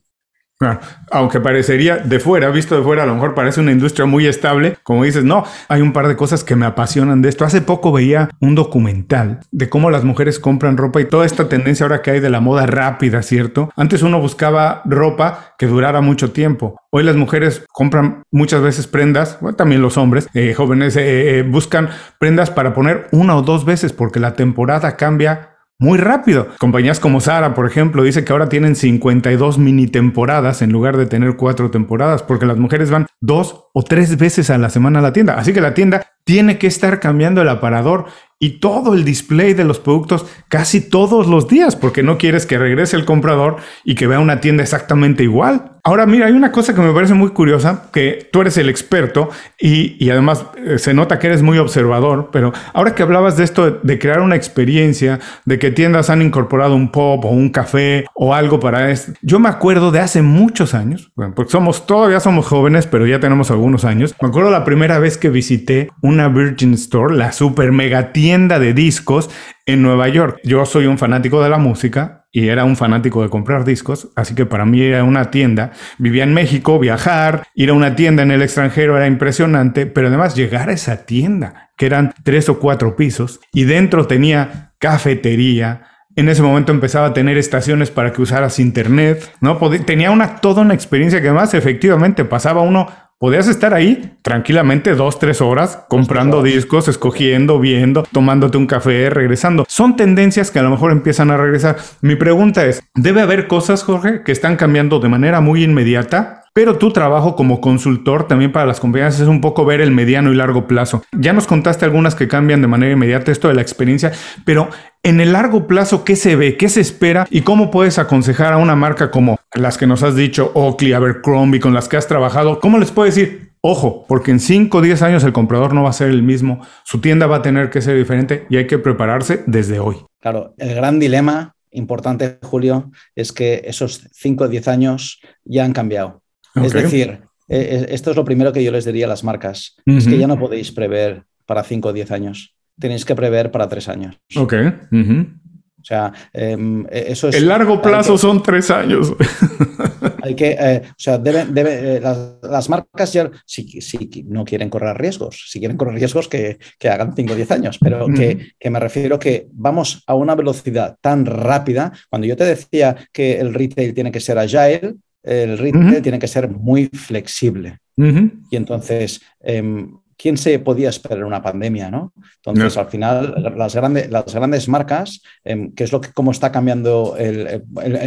Aunque parecería de fuera, visto de fuera, a lo mejor parece una industria muy estable. Como dices, no, hay un par de cosas que me apasionan de esto. Hace poco veía un documental de cómo las mujeres compran ropa y toda esta tendencia ahora que hay de la moda rápida, ¿cierto? Antes uno buscaba ropa que durara mucho tiempo. Hoy las mujeres compran muchas veces prendas, también los hombres eh, jóvenes eh, eh, buscan prendas para poner una o dos veces porque la temporada cambia muy rápido. Compañías como Sara, por ejemplo, dice que ahora tienen 52 mini temporadas en lugar de tener cuatro temporadas, porque las mujeres van dos o tres veces a la semana a la tienda. Así que la tienda tiene que estar cambiando el aparador y todo el display de los productos casi todos los días, porque no quieres que regrese el comprador y que vea una tienda exactamente igual. Ahora, mira, hay una cosa que me parece muy curiosa, que tú eres el experto y, además eh, se nota que eres muy observador, pero ahora que hablabas de esto, de, crear una experiencia, de que tiendas han incorporado un pop o un café o algo para esto, yo me acuerdo de hace muchos años, bueno, porque somos, todavía somos jóvenes, pero ya tenemos algunos años, me acuerdo la primera vez que visité una Virgin Store, la super mega tienda de discos en Nueva York. Yo soy un fanático de la música y era un fanático de comprar discos, así que para mí era una tienda. Vivía en México, viajar, ir a una tienda en el extranjero era impresionante, pero además llegar a esa tienda, que eran tres o cuatro pisos, y dentro tenía cafetería, en ese momento empezaba a tener estaciones para que usaras internet, ¿no? tenía una, toda una experiencia que además efectivamente pasaba uno Podías estar ahí tranquilamente dos, tres horas comprando discos, escogiendo, viendo, tomándote un café, regresando. Son tendencias que a lo mejor empiezan a regresar. Mi pregunta es, ¿debe haber cosas, Jorge, que están cambiando de manera muy inmediata? Pero tu trabajo como consultor también para las compañías es un poco ver el mediano y largo plazo. Ya nos contaste algunas que cambian de manera inmediata esto de la experiencia, pero en el largo plazo, ¿qué se ve? ¿Qué se espera? ¿Y cómo puedes aconsejar a una marca como las que nos has dicho, Oakley, Abercrombie, con las que has trabajado? ¿Cómo les puedes decir? Ojo, porque en 5 o 10 años el comprador no va a ser el mismo, su tienda va a tener que ser diferente y hay que prepararse desde hoy. Claro, el gran dilema importante, Julio, es que esos 5 o 10 años ya han cambiado. Es decir, eh, eh, esto es lo primero que yo les diría a las marcas, es que ya no podéis prever para 5 o 10 años, tenéis que prever para 3 años. Ok. O sea, em, e, eso es... El largo plazo son 3 años. hay que, eh, o sea, debe, las, marcas ya, si, no quieren correr riesgos, si quieren correr riesgos que, hagan 5 o 10 años, pero que, que, me refiero que vamos a una velocidad tan rápida, cuando yo te decía que el retail tiene que ser agile, el retail tiene que ser muy flexible. Y entonces, em, ¿quién se podía esperar una pandemia? ¿no? Entonces, al final, las, grandes las grandes marcas, eh, que es lo que, cómo está cambiando el,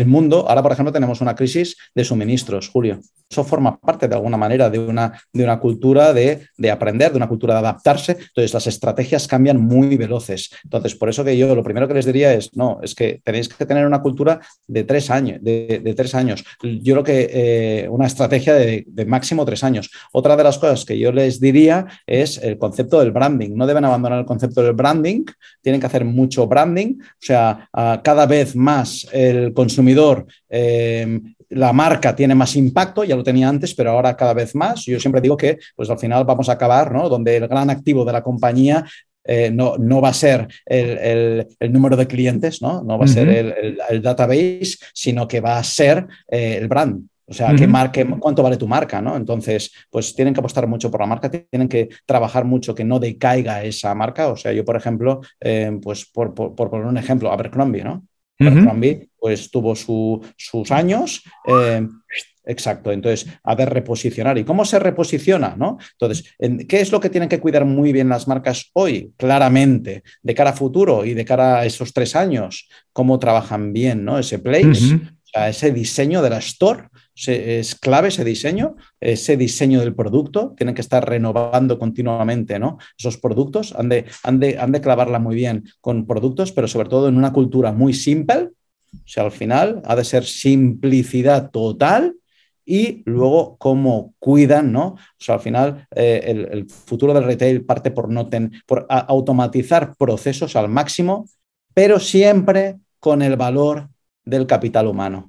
mundo, ahora, por ejemplo, tenemos una crisis de suministros, Julio. Eso forma parte, de alguna manera, de una, de una cultura de, aprender, de una cultura de adaptarse. Entonces, las estrategias cambian muy veloces. Entonces, por eso que yo lo primero que les diría es, no, es que tenéis que tener una cultura de tres años. De, tres años. Yo creo que eh, una estrategia de, de máximo tres años. Otra de las cosas que yo les diría es el concepto del branding. No deben abandonar el concepto del branding, tienen que hacer mucho branding, o sea, cada vez más el consumidor, eh, la marca tiene más impacto, ya lo tenía antes, pero ahora cada vez más. Yo siempre digo que pues al final vamos a acabar, ¿no? Donde el gran activo de la compañía eh, no, no, va a ser el, número de clientes, no, no va a ser el, database, sino que va a ser eh, el brand. O sea, ¿cuánto vale tu marca? ¿no? Entonces, pues tienen que apostar mucho por la marca, tienen que trabajar mucho que no decaiga esa marca. O sea, yo, por ejemplo, eh, pues por, poner un ejemplo, Abercrombie, ¿no? Abercrombie, pues tuvo sus años. Eh, exacto, entonces, a ver, reposicionar. ¿Y cómo se reposiciona? ¿no? Entonces, ¿qué es lo que tienen que cuidar muy bien las marcas hoy? Claramente, de cara a futuro y de cara a esos tres años, cómo trabajan bien ¿no? ese place, ese diseño de la store es clave ese diseño, ese diseño del producto, tienen que estar renovando continuamente ¿no? esos productos, han de, han, de, han de clavarla muy bien con productos, pero sobre todo en una cultura muy simple, o sea, al final ha de ser simplicidad total y luego cómo cuidan, ¿no? O sea, al final eh, el, futuro del retail parte por, no por automatizar procesos al máximo, pero siempre con el valor del capital humano.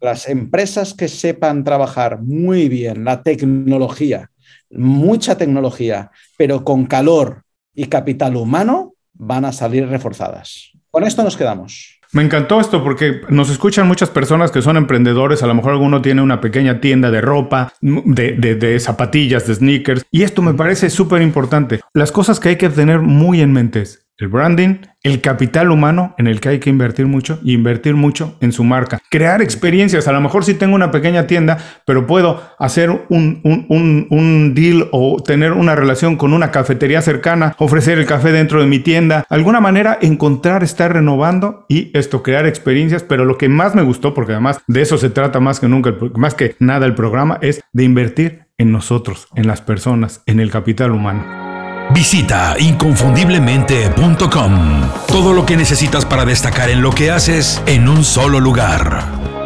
Las empresas que sepan trabajar muy bien la tecnología, mucha tecnología, pero con calor y capital humano, van a salir reforzadas. Con esto nos quedamos. Me encantó esto porque nos escuchan muchas personas que son emprendedores, a lo mejor alguno tiene una pequeña tienda de ropa, de, de zapatillas, de sneakers, y esto me parece súper importante. Las cosas que hay que tener muy en mente el branding, el capital humano en el que hay que invertir mucho y invertir mucho en su marca. Crear experiencias. A lo mejor si tengo una pequeña tienda, pero puedo hacer un, un, deal o tener una relación con una cafetería cercana, ofrecer el café dentro de mi tienda. Alguna manera encontrar, estar renovando y esto, crear experiencias. Pero lo que más me gustó, porque además de eso se trata más que nunca, más que nada el programa, es de invertir en nosotros, en las personas, en el capital humano. Visita inconfundiblemente.com. Todo lo que necesitas para destacar en lo que haces en un solo lugar.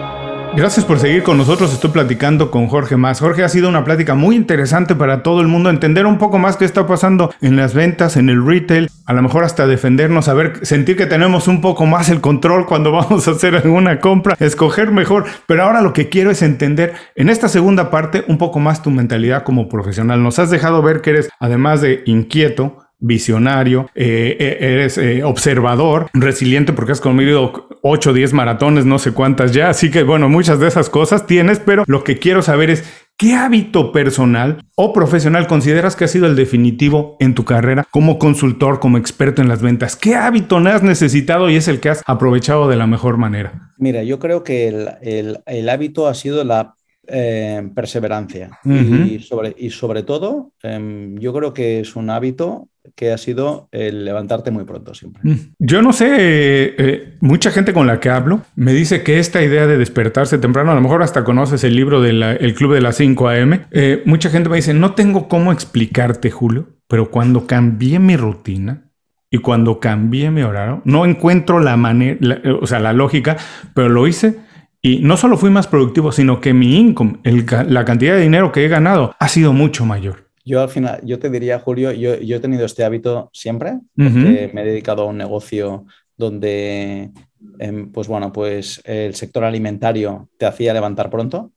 Gracias por seguir con nosotros. Estoy platicando con Jorge Más. Jorge ha sido una plática muy interesante para todo el mundo, entender un poco más qué está pasando en las ventas, en el retail, a lo mejor hasta defendernos, saber, sentir que tenemos un poco más el control cuando vamos a hacer alguna compra, escoger mejor. Pero ahora lo que quiero es entender en esta segunda parte un poco más tu mentalidad como profesional. Nos has dejado ver que eres, además de inquieto, visionario, eh, eh, eres eh, observador, resiliente porque has comido 8 o 10 maratones, no sé cuántas ya, así que bueno, muchas de esas cosas tienes, pero lo que quiero saber es ¿Qué hábito personal o profesional consideras que ha sido el definitivo en tu carrera como consultor, como experto en las ventas? ¿Qué hábito no has necesitado y es el que has aprovechado de la mejor manera? Mira, yo creo que el, hábito ha sido la perseverancia y, sobre, y sobre todo em, yo creo que es un hábito que ha sido el levantarte muy pronto siempre. Mm. Yo no sé, eh, mucha gente con la que hablo me dice que esta idea de despertarse temprano, a lo mejor hasta conoces el libro del Club de las 5 AM, eh, mucha gente me dice, no tengo cómo explicarte, Julio, pero cuando cambié mi rutina, y cuando cambié mi horario, no encuentro la manera, o sea, la lógica, pero lo hice y no solo fui más productivo, sino que mi income, la cantidad de dinero que he ganado, ha sido mucho mayor. Yo al final, yo te diría, Julio, yo, he tenido este hábito siempre, porque me he dedicado a un negocio donde, em, pues bueno, pues el sector alimentario te hacía levantar pronto.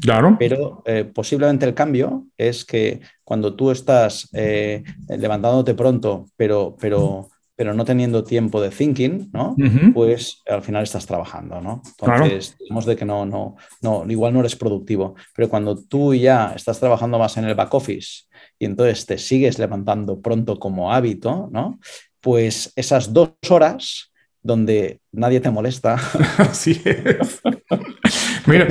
claro. Pero eh, posiblemente el cambio es que cuando tú estás eh, levantándote pronto, pero, pero pero no teniendo tiempo de thinking, ¿no? Pues al final estás trabajando, ¿no? Entonces, digamos de que no, no, no, igual no eres productivo, pero cuando tú ya estás trabajando más en el back office y entonces te sigues levantando pronto como hábito, ¿no? Pues esas dos horas donde nadie te molesta. Así es. Mira.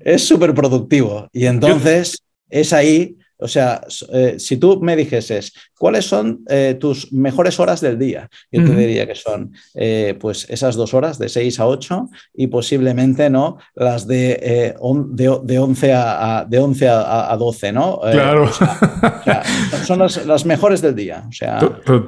Es súper productivo y entonces es ahí o sea, eh, si tú me dijeses, ¿cuáles son eh, tus mejores horas del día? Yo te diría que son eh, pues esas dos horas de 6 a 8 y posiblemente no las de, de, 11, a, de 11 a, 12, ¿no? Claro. son las, mejores del día. O sea,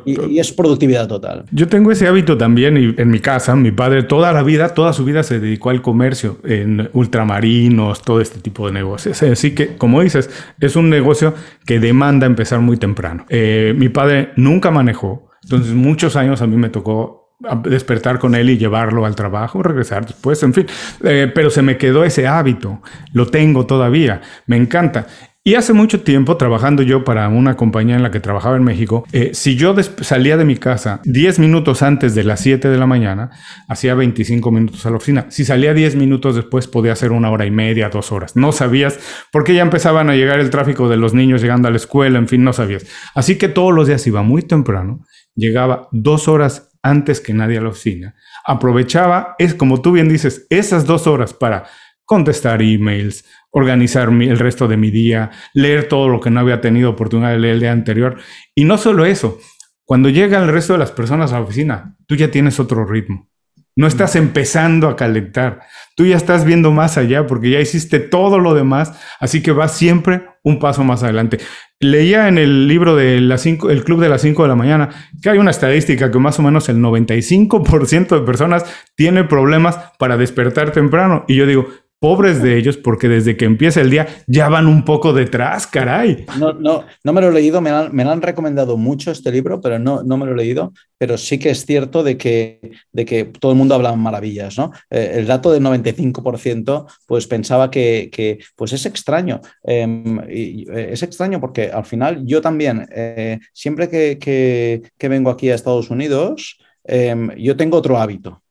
y, es productividad total. Yo tengo ese hábito también y en mi casa, mi padre toda la vida, toda su vida se dedicó al comercio en ultramarinos, todo este tipo de negocios. Así que, como dices, es un negocio que demanda empezar muy temprano. Eh, mi padre nunca manejó, entonces muchos años a mí me tocó despertar con él y llevarlo al trabajo, regresar después, en fin. Eh, pero se me quedó ese hábito, lo tengo todavía, me encanta. Y hace mucho tiempo, trabajando yo para una compañía en la que trabajaba en México, eh, si yo salía de mi casa 10 minutos antes de las 7 de la mañana, hacía 25 minutos a la oficina. Si salía 10 minutos después, podía hacer una hora y media, dos horas. No sabías, porque ya empezaban a llegar el tráfico de los niños llegando a la escuela, en fin, no sabías. Así que todos los días iba muy temprano, llegaba dos horas antes que nadie a la oficina. Aprovechaba, es como tú bien dices, esas dos horas para contestar emails, organizar el resto de mi día, leer todo lo que no había tenido oportunidad de leer el día anterior. Y no solo eso, cuando llega el resto de las personas a la oficina, tú ya tienes otro ritmo. No estás mm. empezando a calentar. Tú ya estás viendo más allá porque ya hiciste todo lo demás, así que vas siempre un paso más adelante. Leía en el libro de las cinco, el Club de las 5 de la mañana que hay una estadística que más o menos el 95% de personas tiene problemas para despertar temprano. Y yo digo, pobres de ellos porque desde que empieza el día ya van un poco detrás, caray. No, no, no me lo he leído, me han, me han recomendado mucho este libro, pero no, no me lo he leído, pero sí que es cierto de que, de que todo el mundo habla maravillas, ¿no? Eh, el dato del 95%, pues pensaba que, que pues es extraño, em, eh, es extraño porque al final yo también, eh, siempre que, que, que, vengo aquí a Estados Unidos, em, yo tengo otro hábito.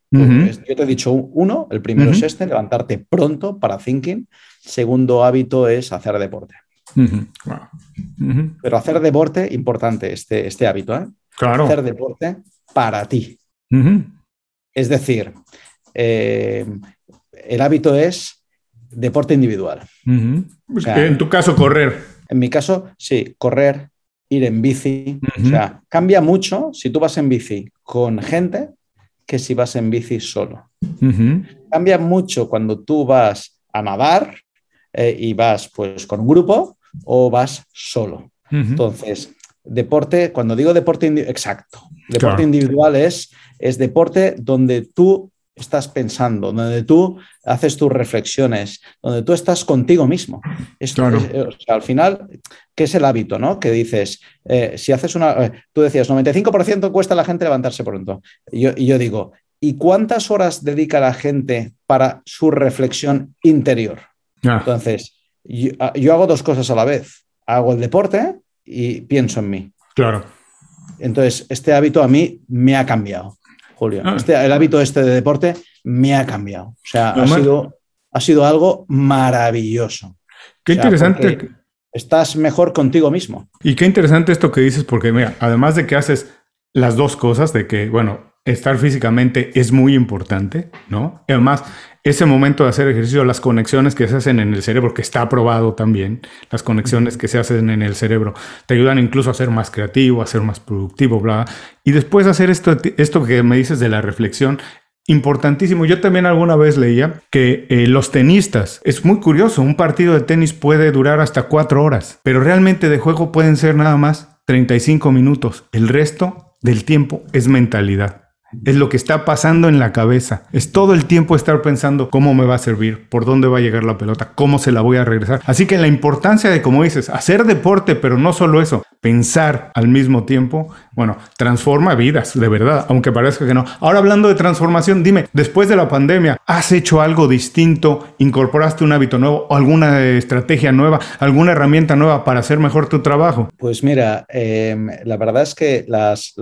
Yo te he dicho uno, el primero es este, levantarte pronto para thinking. Segundo hábito es hacer deporte. Pero hacer deporte, importante este, este hábito, ¿eh? Claro. hacer deporte para ti. Es decir, eh, el hábito es deporte individual. O sea- en tu caso, correr. En mi caso, sí, correr, ir en bici. O sea, cambia mucho si tú vas en bici con gente que si vas en bici solo. Cambia mucho cuando tú vas a nadar eh, y vas pues con un grupo o vas solo. Entonces, deporte, cuando digo deporte exacto, deporte Claro. individual es, es deporte donde tú estás pensando, donde tú haces tus reflexiones, donde tú estás contigo mismo. Esto Claro. es- o sea, al final, ¿qué es el hábito? ¿no? Que dices, eh, si haces una, eh, tú decías, 95% cuesta a la gente levantarse pronto. Y yo, y yo digo, ¿y cuántas horas dedica la gente para su reflexión interior? Ah, Entonces, yo, ah, yo hago dos cosas a la vez. Hago el deporte y pienso en mí. claro. Entonces, este hábito a mí me ha cambiado, Julio. Ah. Este, el hábito este de deporte me ha cambiado. O sea, ha sido, ha sido algo maravilloso. Qué O sea, interesante. Estás mejor contigo mismo. Y qué interesante esto que dices, porque mira, además de que haces las dos cosas, de que, bueno, estar físicamente es muy importante, ¿no? Y además, ese momento de hacer ejercicio, las conexiones que se hacen en el cerebro, que está probado también, las conexiones que se hacen en el cerebro, te ayudan incluso a ser más creativo, a ser más productivo, bla. Y después hacer esto, esto que me dices de la reflexión, Importantísimo. Yo también alguna vez leía que eh, los tenistas, es muy curioso, un partido de tenis puede durar hasta cuatro horas, pero realmente de juego pueden ser nada más 35 minutos. El resto del tiempo es mentalidad. Es lo que está pasando en la cabeza. Es todo el tiempo estar pensando cómo me va a servir, por dónde va a llegar la pelota, cómo se la voy a regresar. Así que la importancia de, como dices, hacer deporte, pero no solo eso, pensar al mismo tiempo, bueno, transforma vidas, de verdad, aunque parezca que no. Ahora hablando de transformación, dime, después de la pandemia, ¿has hecho algo distinto? ¿Incorporaste un hábito nuevo, alguna estrategia nueva, alguna herramienta nueva para hacer mejor tu trabajo? Pues mira, eh, la verdad es que las,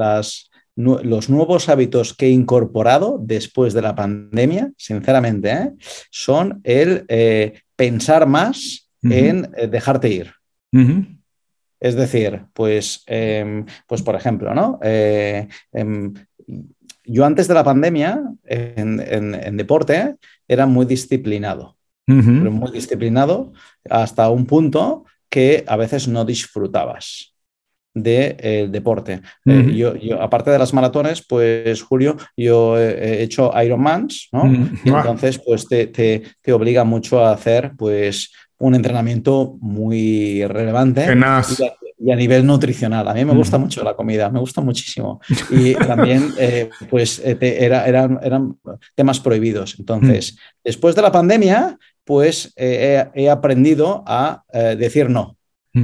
los nuevos hábitos que he incorporado después de la pandemia, sinceramente, ¿eh? son el eh, pensar más Uh -huh. en eh, dejarte ir. Uh -huh. Es decir, pues, eh, pues por ejemplo, ¿no? Eh, yo antes de la pandemia, en, en, en deporte, era muy disciplinado. Uh -huh. Muy disciplinado hasta un punto que a veces no disfrutabas del de, deporte. Uh -huh. eh, yo, yo, aparte de las maratones, pues Julio, yo he hecho Ironmans, ¿no? Uh -huh. Y entonces, pues te, te, te, obliga mucho a hacer, pues, un entrenamiento muy relevante y a, nivel nutricional. A mí me gusta mucho la comida, me gusta muchísimo. Y también, eh, pues, te, era, eran, eran temas prohibidos. Entonces, después de la pandemia, pues, eh, he, he, aprendido a eh, decir no.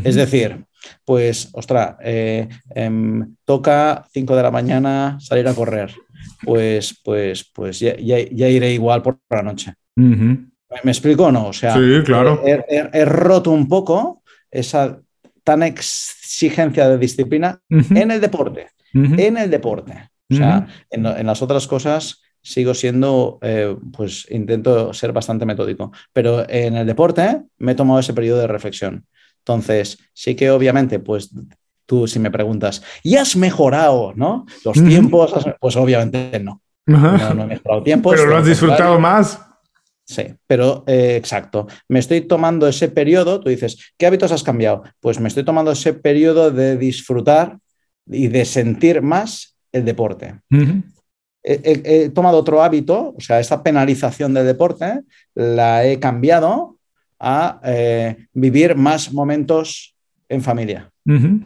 Es decir, pues, ostra, eh, eh, toca 5 de la mañana salir a correr. Pues, pues, pues ya, ya, ya iré igual por la noche. Uh -huh. ¿Me explico o no? O sea, sí, claro. he, he, he, roto un poco esa tan exigencia de disciplina uh -huh. en el deporte. Uh -huh. En el deporte. O sea, en, en, las otras cosas sigo siendo, eh, pues intento ser bastante metódico. Pero en el deporte me he tomado ese periodo de reflexión. Entonces, sí que obviamente, pues tú si me preguntas, ¿y has mejorado, no? Los tiempos, pues obviamente no. No. no. he mejorado tiempos. Pero lo has disfrutado claro. más. Sí, pero eh, exacto. Me estoy tomando ese periodo, tú dices, ¿qué hábitos has cambiado? Pues me estoy tomando ese periodo de disfrutar y de sentir más el deporte. Uh -huh. he, he, he, tomado otro hábito, o sea, esa penalización del deporte, la he cambiado a eh, vivir más momentos en familia. Uh -huh.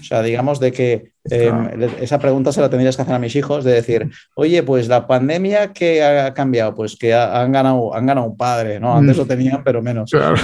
O sea, digamos de que eh, claro. esa pregunta se la tendrías que hacer a mis hijos, de decir, oye, pues la pandemia que ha cambiado, pues que han ganado, han ganado un padre, ¿no? Antes lo tenían, pero menos. Claro.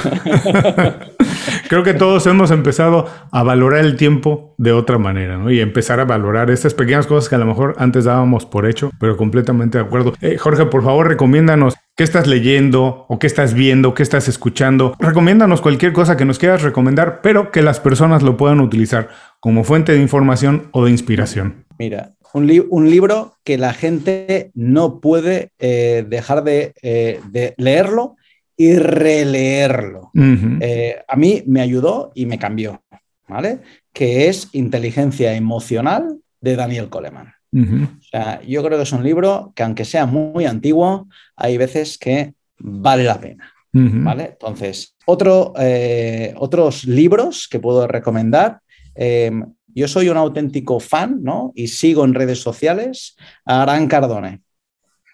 Creo que todos hemos empezado a valorar el tiempo de otra manera, ¿no? Y empezar a valorar estas pequeñas cosas que a lo mejor antes dábamos por hecho, pero completamente de acuerdo. Eh, Jorge, por favor, recomiéndanos qué estás leyendo o qué estás viendo, qué estás escuchando. Recomiéndanos cualquier cosa que nos quieras recomendar, pero que las personas lo puedan utilizar como fuente de información o de inspiración. Mira, un, li un libro que la gente no puede eh, dejar de, eh, de, leerlo y releerlo. Uh -huh. eh, a mí me ayudó y me cambió, ¿vale? que es Inteligencia Emocional de Daniel Coleman. O sea, yo creo que es un libro que aunque sea muy antiguo, hay veces que vale la pena. ¿Vale? Entonces, otro, eh, otros libros que puedo recomendar. Em, yo soy un auténtico fan, ¿no? Y sigo en redes sociales a Gran Cardone.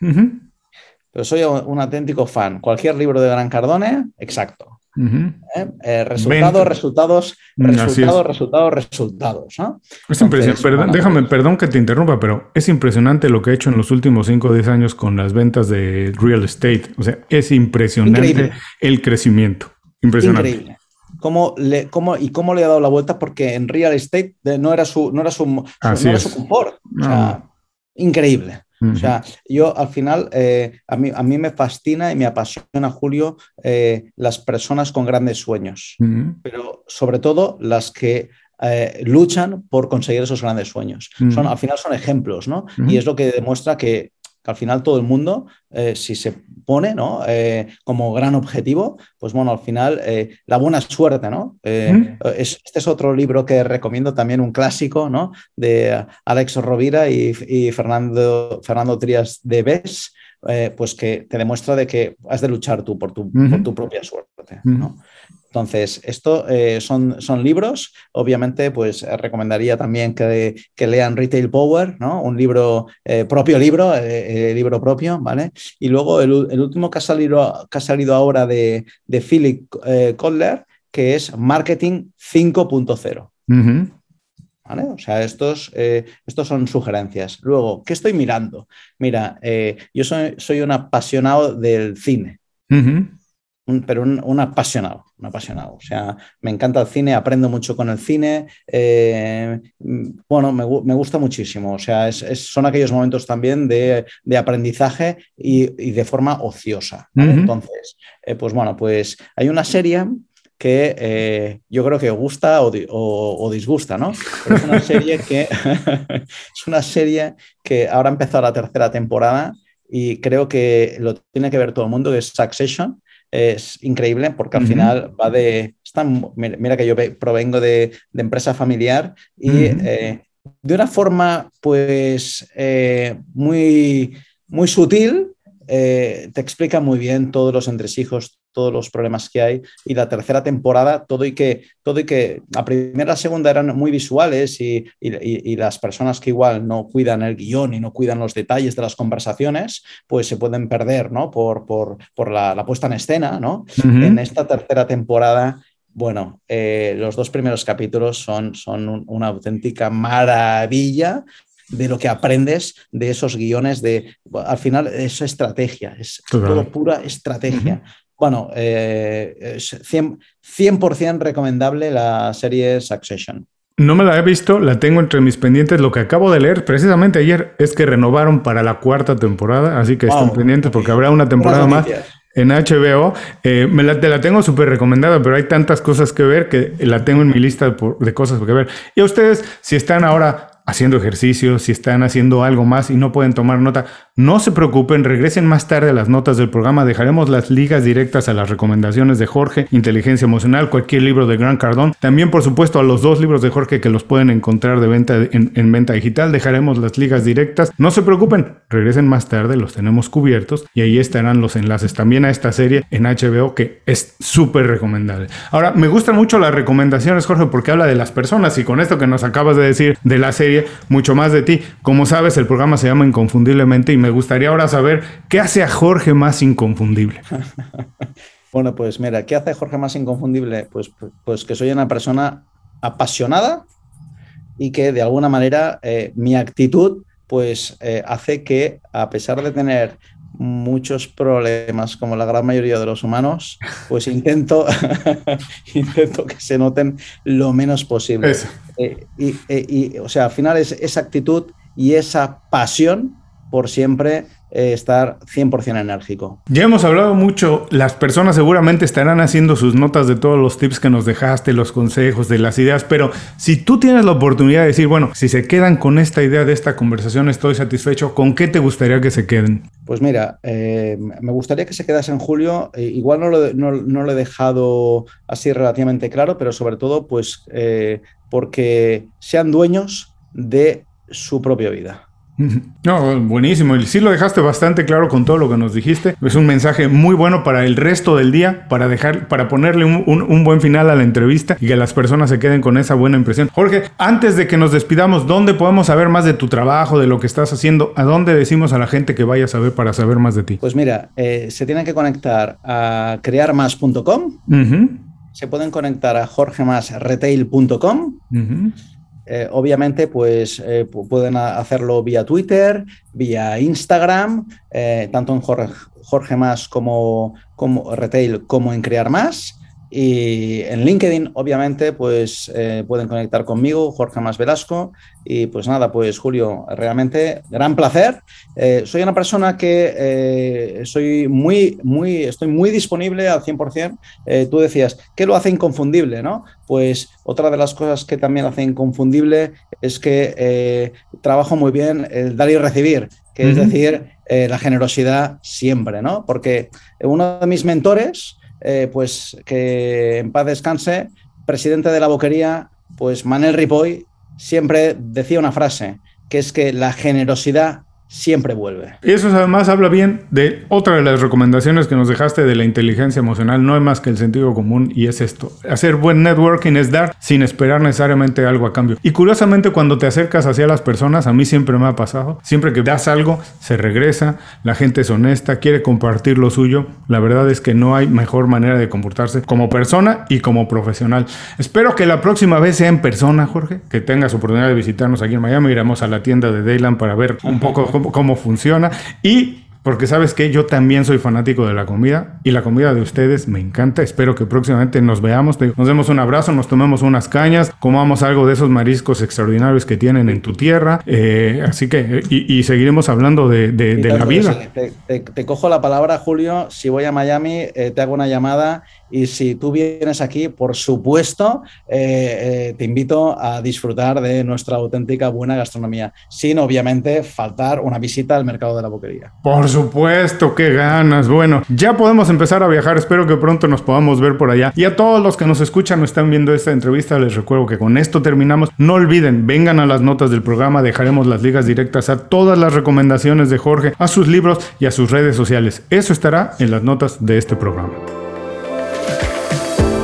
Pero soy un auténtico fan. Cualquier libro de Gran Cardone, exacto. ¿Eh? Eh, resultados, resultados, resultados, resultados, resultados. Es impresionante. Perdón, déjame, perdón que te interrumpa, pero es impresionante lo que ha hecho en los últimos 5 o 10 años con las ventas de real estate. O sea, es impresionante el crecimiento. Impresionante. Increíble. Cómo le, cómo, y cómo le ha dado la vuelta porque en real estate no era su, no era su, no era su confort. O sea, increíble. O sea, yo al final, eh, a, mí, a mí me fascina y me apasiona, Julio, eh, las personas con grandes sueños, pero sobre todo las que eh, luchan por conseguir esos grandes sueños. son, al final son ejemplos, ¿no? Y es lo que demuestra que que al final todo el mundo, eh, si se pone ¿no? Eh, como gran objetivo, pues bueno, al final eh, la buena suerte, ¿no? este es otro libro que recomiendo también, un clásico, ¿no? De Alex Rovira y, Fernando, Fernando Trías de Bes, pues que te demuestra de que has de luchar tú por tu, por tu propia suerte, ¿no? Entonces, esto eh, son, son libros. Obviamente, pues eh, recomendaría también que, lean Retail Power, ¿no? Un libro, eh, propio libro, libro propio, ¿vale? Y luego el, último que ha salido, que ha salido ahora de, de Philip Kotler, que es Marketing 5.0. ¿Vale? O sea, estos, estos son sugerencias. Luego, ¿qué estoy mirando? Mira, yo soy, soy un apasionado del cine pero un, apasionado, un apasionado. O sea, me encanta el cine, aprendo mucho con el cine. Eh, bueno, me, gusta muchísimo. O sea, son aquellos momentos también de, aprendizaje y, de forma ociosa. Entonces, eh, pues bueno, pues hay una serie que eh, yo creo que gusta o, disgusta, ¿no? es una serie que es una serie que ahora ha empezado la tercera temporada y creo que lo tiene que ver todo el mundo, que es Succession es increíble porque al final va de... mira que yo provengo de, empresa familiar y eh, de una forma pues eh, muy, muy sutil eh, te explica muy bien todos los entresijos, todos los problemas que hay. Y la tercera temporada, todo y que, todo y que la primera y la segunda eran muy visuales y, las personas que igual no cuidan el guion y no cuidan los detalles de las conversaciones, pues se pueden perder ¿no? por, por, la, puesta en escena. ¿no? En esta tercera temporada bueno, eh, los dos primeros capítulos son, son una auténtica maravilla de lo que aprendes de esos guiones de, al final es estrategia, es todo pura estrategia. Bueno, eh, es 100%, recomendable la serie Succession. No me la he visto, la tengo entre mis pendientes. Lo que acabo de leer precisamente ayer es que renovaron para la cuarta temporada, así que estén pendientes porque habrá una temporada más en HBO. Eh, me la, te la tengo súper recomendada, pero hay tantas cosas que ver que la tengo en mi lista de cosas que ver. Y a ustedes, si están ahora haciendo ejercicio, si están haciendo algo más y no pueden tomar nota, no se preocupen, regresen más tarde a las notas del programa, dejaremos las ligas directas a las recomendaciones de Jorge, Inteligencia Emocional, cualquier libro de Gran Cardón, también por supuesto a los dos libros de Jorge que los pueden encontrar de venta en, venta digital, dejaremos las ligas directas, no se preocupen, regresen más tarde, los tenemos cubiertos y ahí estarán los enlaces. También a esta serie en HBO que es súper recomendable. Ahora, me gustan mucho las recomendaciones Jorge porque habla de las personas y con esto que nos acabas de decir de la serie, mucho más de ti. Como sabes, el programa se llama Inconfundiblemente y me gustaría ahora saber qué hace a Jorge más inconfundible. bueno, pues mira, ¿qué hace a Jorge más inconfundible? Pues, pues que soy una persona apasionada y que de alguna manera eh, mi actitud pues eh, hace que a pesar de tener muchos problemas como la gran mayoría de los humanos, pues intento, intento que se noten lo menos posible. Eh, y, o sea, al final es esa actitud y esa pasión por siempre eh, estar 100% enérgico. Ya hemos hablado mucho, las personas seguramente estarán haciendo sus notas de todos los tips que nos dejaste, los consejos, de las ideas, pero si tú tienes la oportunidad de decir, bueno, si se quedan con esta idea de esta conversación, estoy satisfecho, ¿con qué te gustaría que se queden? Pues mira, eh, me gustaría que se quedase en julio, eh, igual no lo, no, lo, he dejado así relativamente claro, pero sobre todo pues porque sean dueños de su propia vida. No, buenísimo. Y sí lo dejaste bastante claro con todo lo que nos dijiste. Es un mensaje muy bueno para el resto del día, para dejar, para ponerle un, buen final a la entrevista y que las personas se queden con esa buena impresión. Jorge, antes de que nos despidamos, ¿dónde podemos saber más de tu trabajo, de lo que estás haciendo? ¿A dónde decimos a la gente que vaya a saber para saber más de ti? Pues mira, eh, se tienen que conectar a crearmas.com. Se pueden conectar a jorgemasretail.com. Eh, obviamente, pues eh, pueden hacerlo vía Twitter, vía Instagram, eh, tanto en Jorge, Más como, como Retail como en Crear Más. Y en LinkedIn, obviamente, pues eh, pueden conectar conmigo, Jorge Más Velasco. Y pues nada, pues Julio, realmente gran placer. Eh, soy una persona que eh, soy muy, muy, estoy muy disponible al 100%. tú decías, ¿qué lo hace inconfundible? ¿no? Pues otra de las cosas que también hace inconfundible es que trabajo muy bien el dar y recibir, que es decir, la generosidad siempre, ¿no? Porque uno de mis mentores, eh, pues que en paz descanse, presidente de la boquería, pues Manel Ripoll siempre decía una frase, que es que la generosidad siempre vuelve. Y eso además habla bien de otra de las recomendaciones que nos dejaste de la inteligencia emocional. No hay más que el sentido común y es esto. Hacer buen networking es dar sin esperar necesariamente algo a cambio. Y curiosamente cuando te acercas hacia las personas, a mí siempre me ha pasado, siempre que das algo, se regresa, la gente es honesta, quiere compartir lo suyo. La verdad es que no hay mejor manera de comportarse como persona y como profesional. Espero que la próxima vez sea en persona, Jorge, que tengas oportunidad de visitarnos aquí en Miami. Iremos a la tienda de Dayland para ver un poco cómo, funciona. Y porque sabes que yo también soy fanático de la comida y la comida de ustedes me encanta. Espero que próximamente nos veamos, nos demos un abrazo, nos tomemos unas cañas, comamos algo de esos mariscos extraordinarios que tienen en tu tierra. Eh, así que, y, seguiremos hablando de, la vida. Te, cojo la palabra, Julio. Si voy a Miami, eh, te hago una llamada y si tú vienes aquí, por supuesto, eh, eh, te invito a disfrutar de nuestra auténtica buena gastronomía, sin obviamente faltar una visita al mercado de la boquería. Por supuesto, qué ganas. Bueno, ya podemos empezar a viajar. Espero que pronto nos podamos ver por allá. Y a todos los que nos escuchan o están viendo esta entrevista, les recuerdo que con esto terminamos. No olviden, vengan a las notas del programa, dejaremos las ligas directas a todas las recomendaciones de Jorge, a sus libros y a sus redes sociales. Eso estará en las notas de este programa.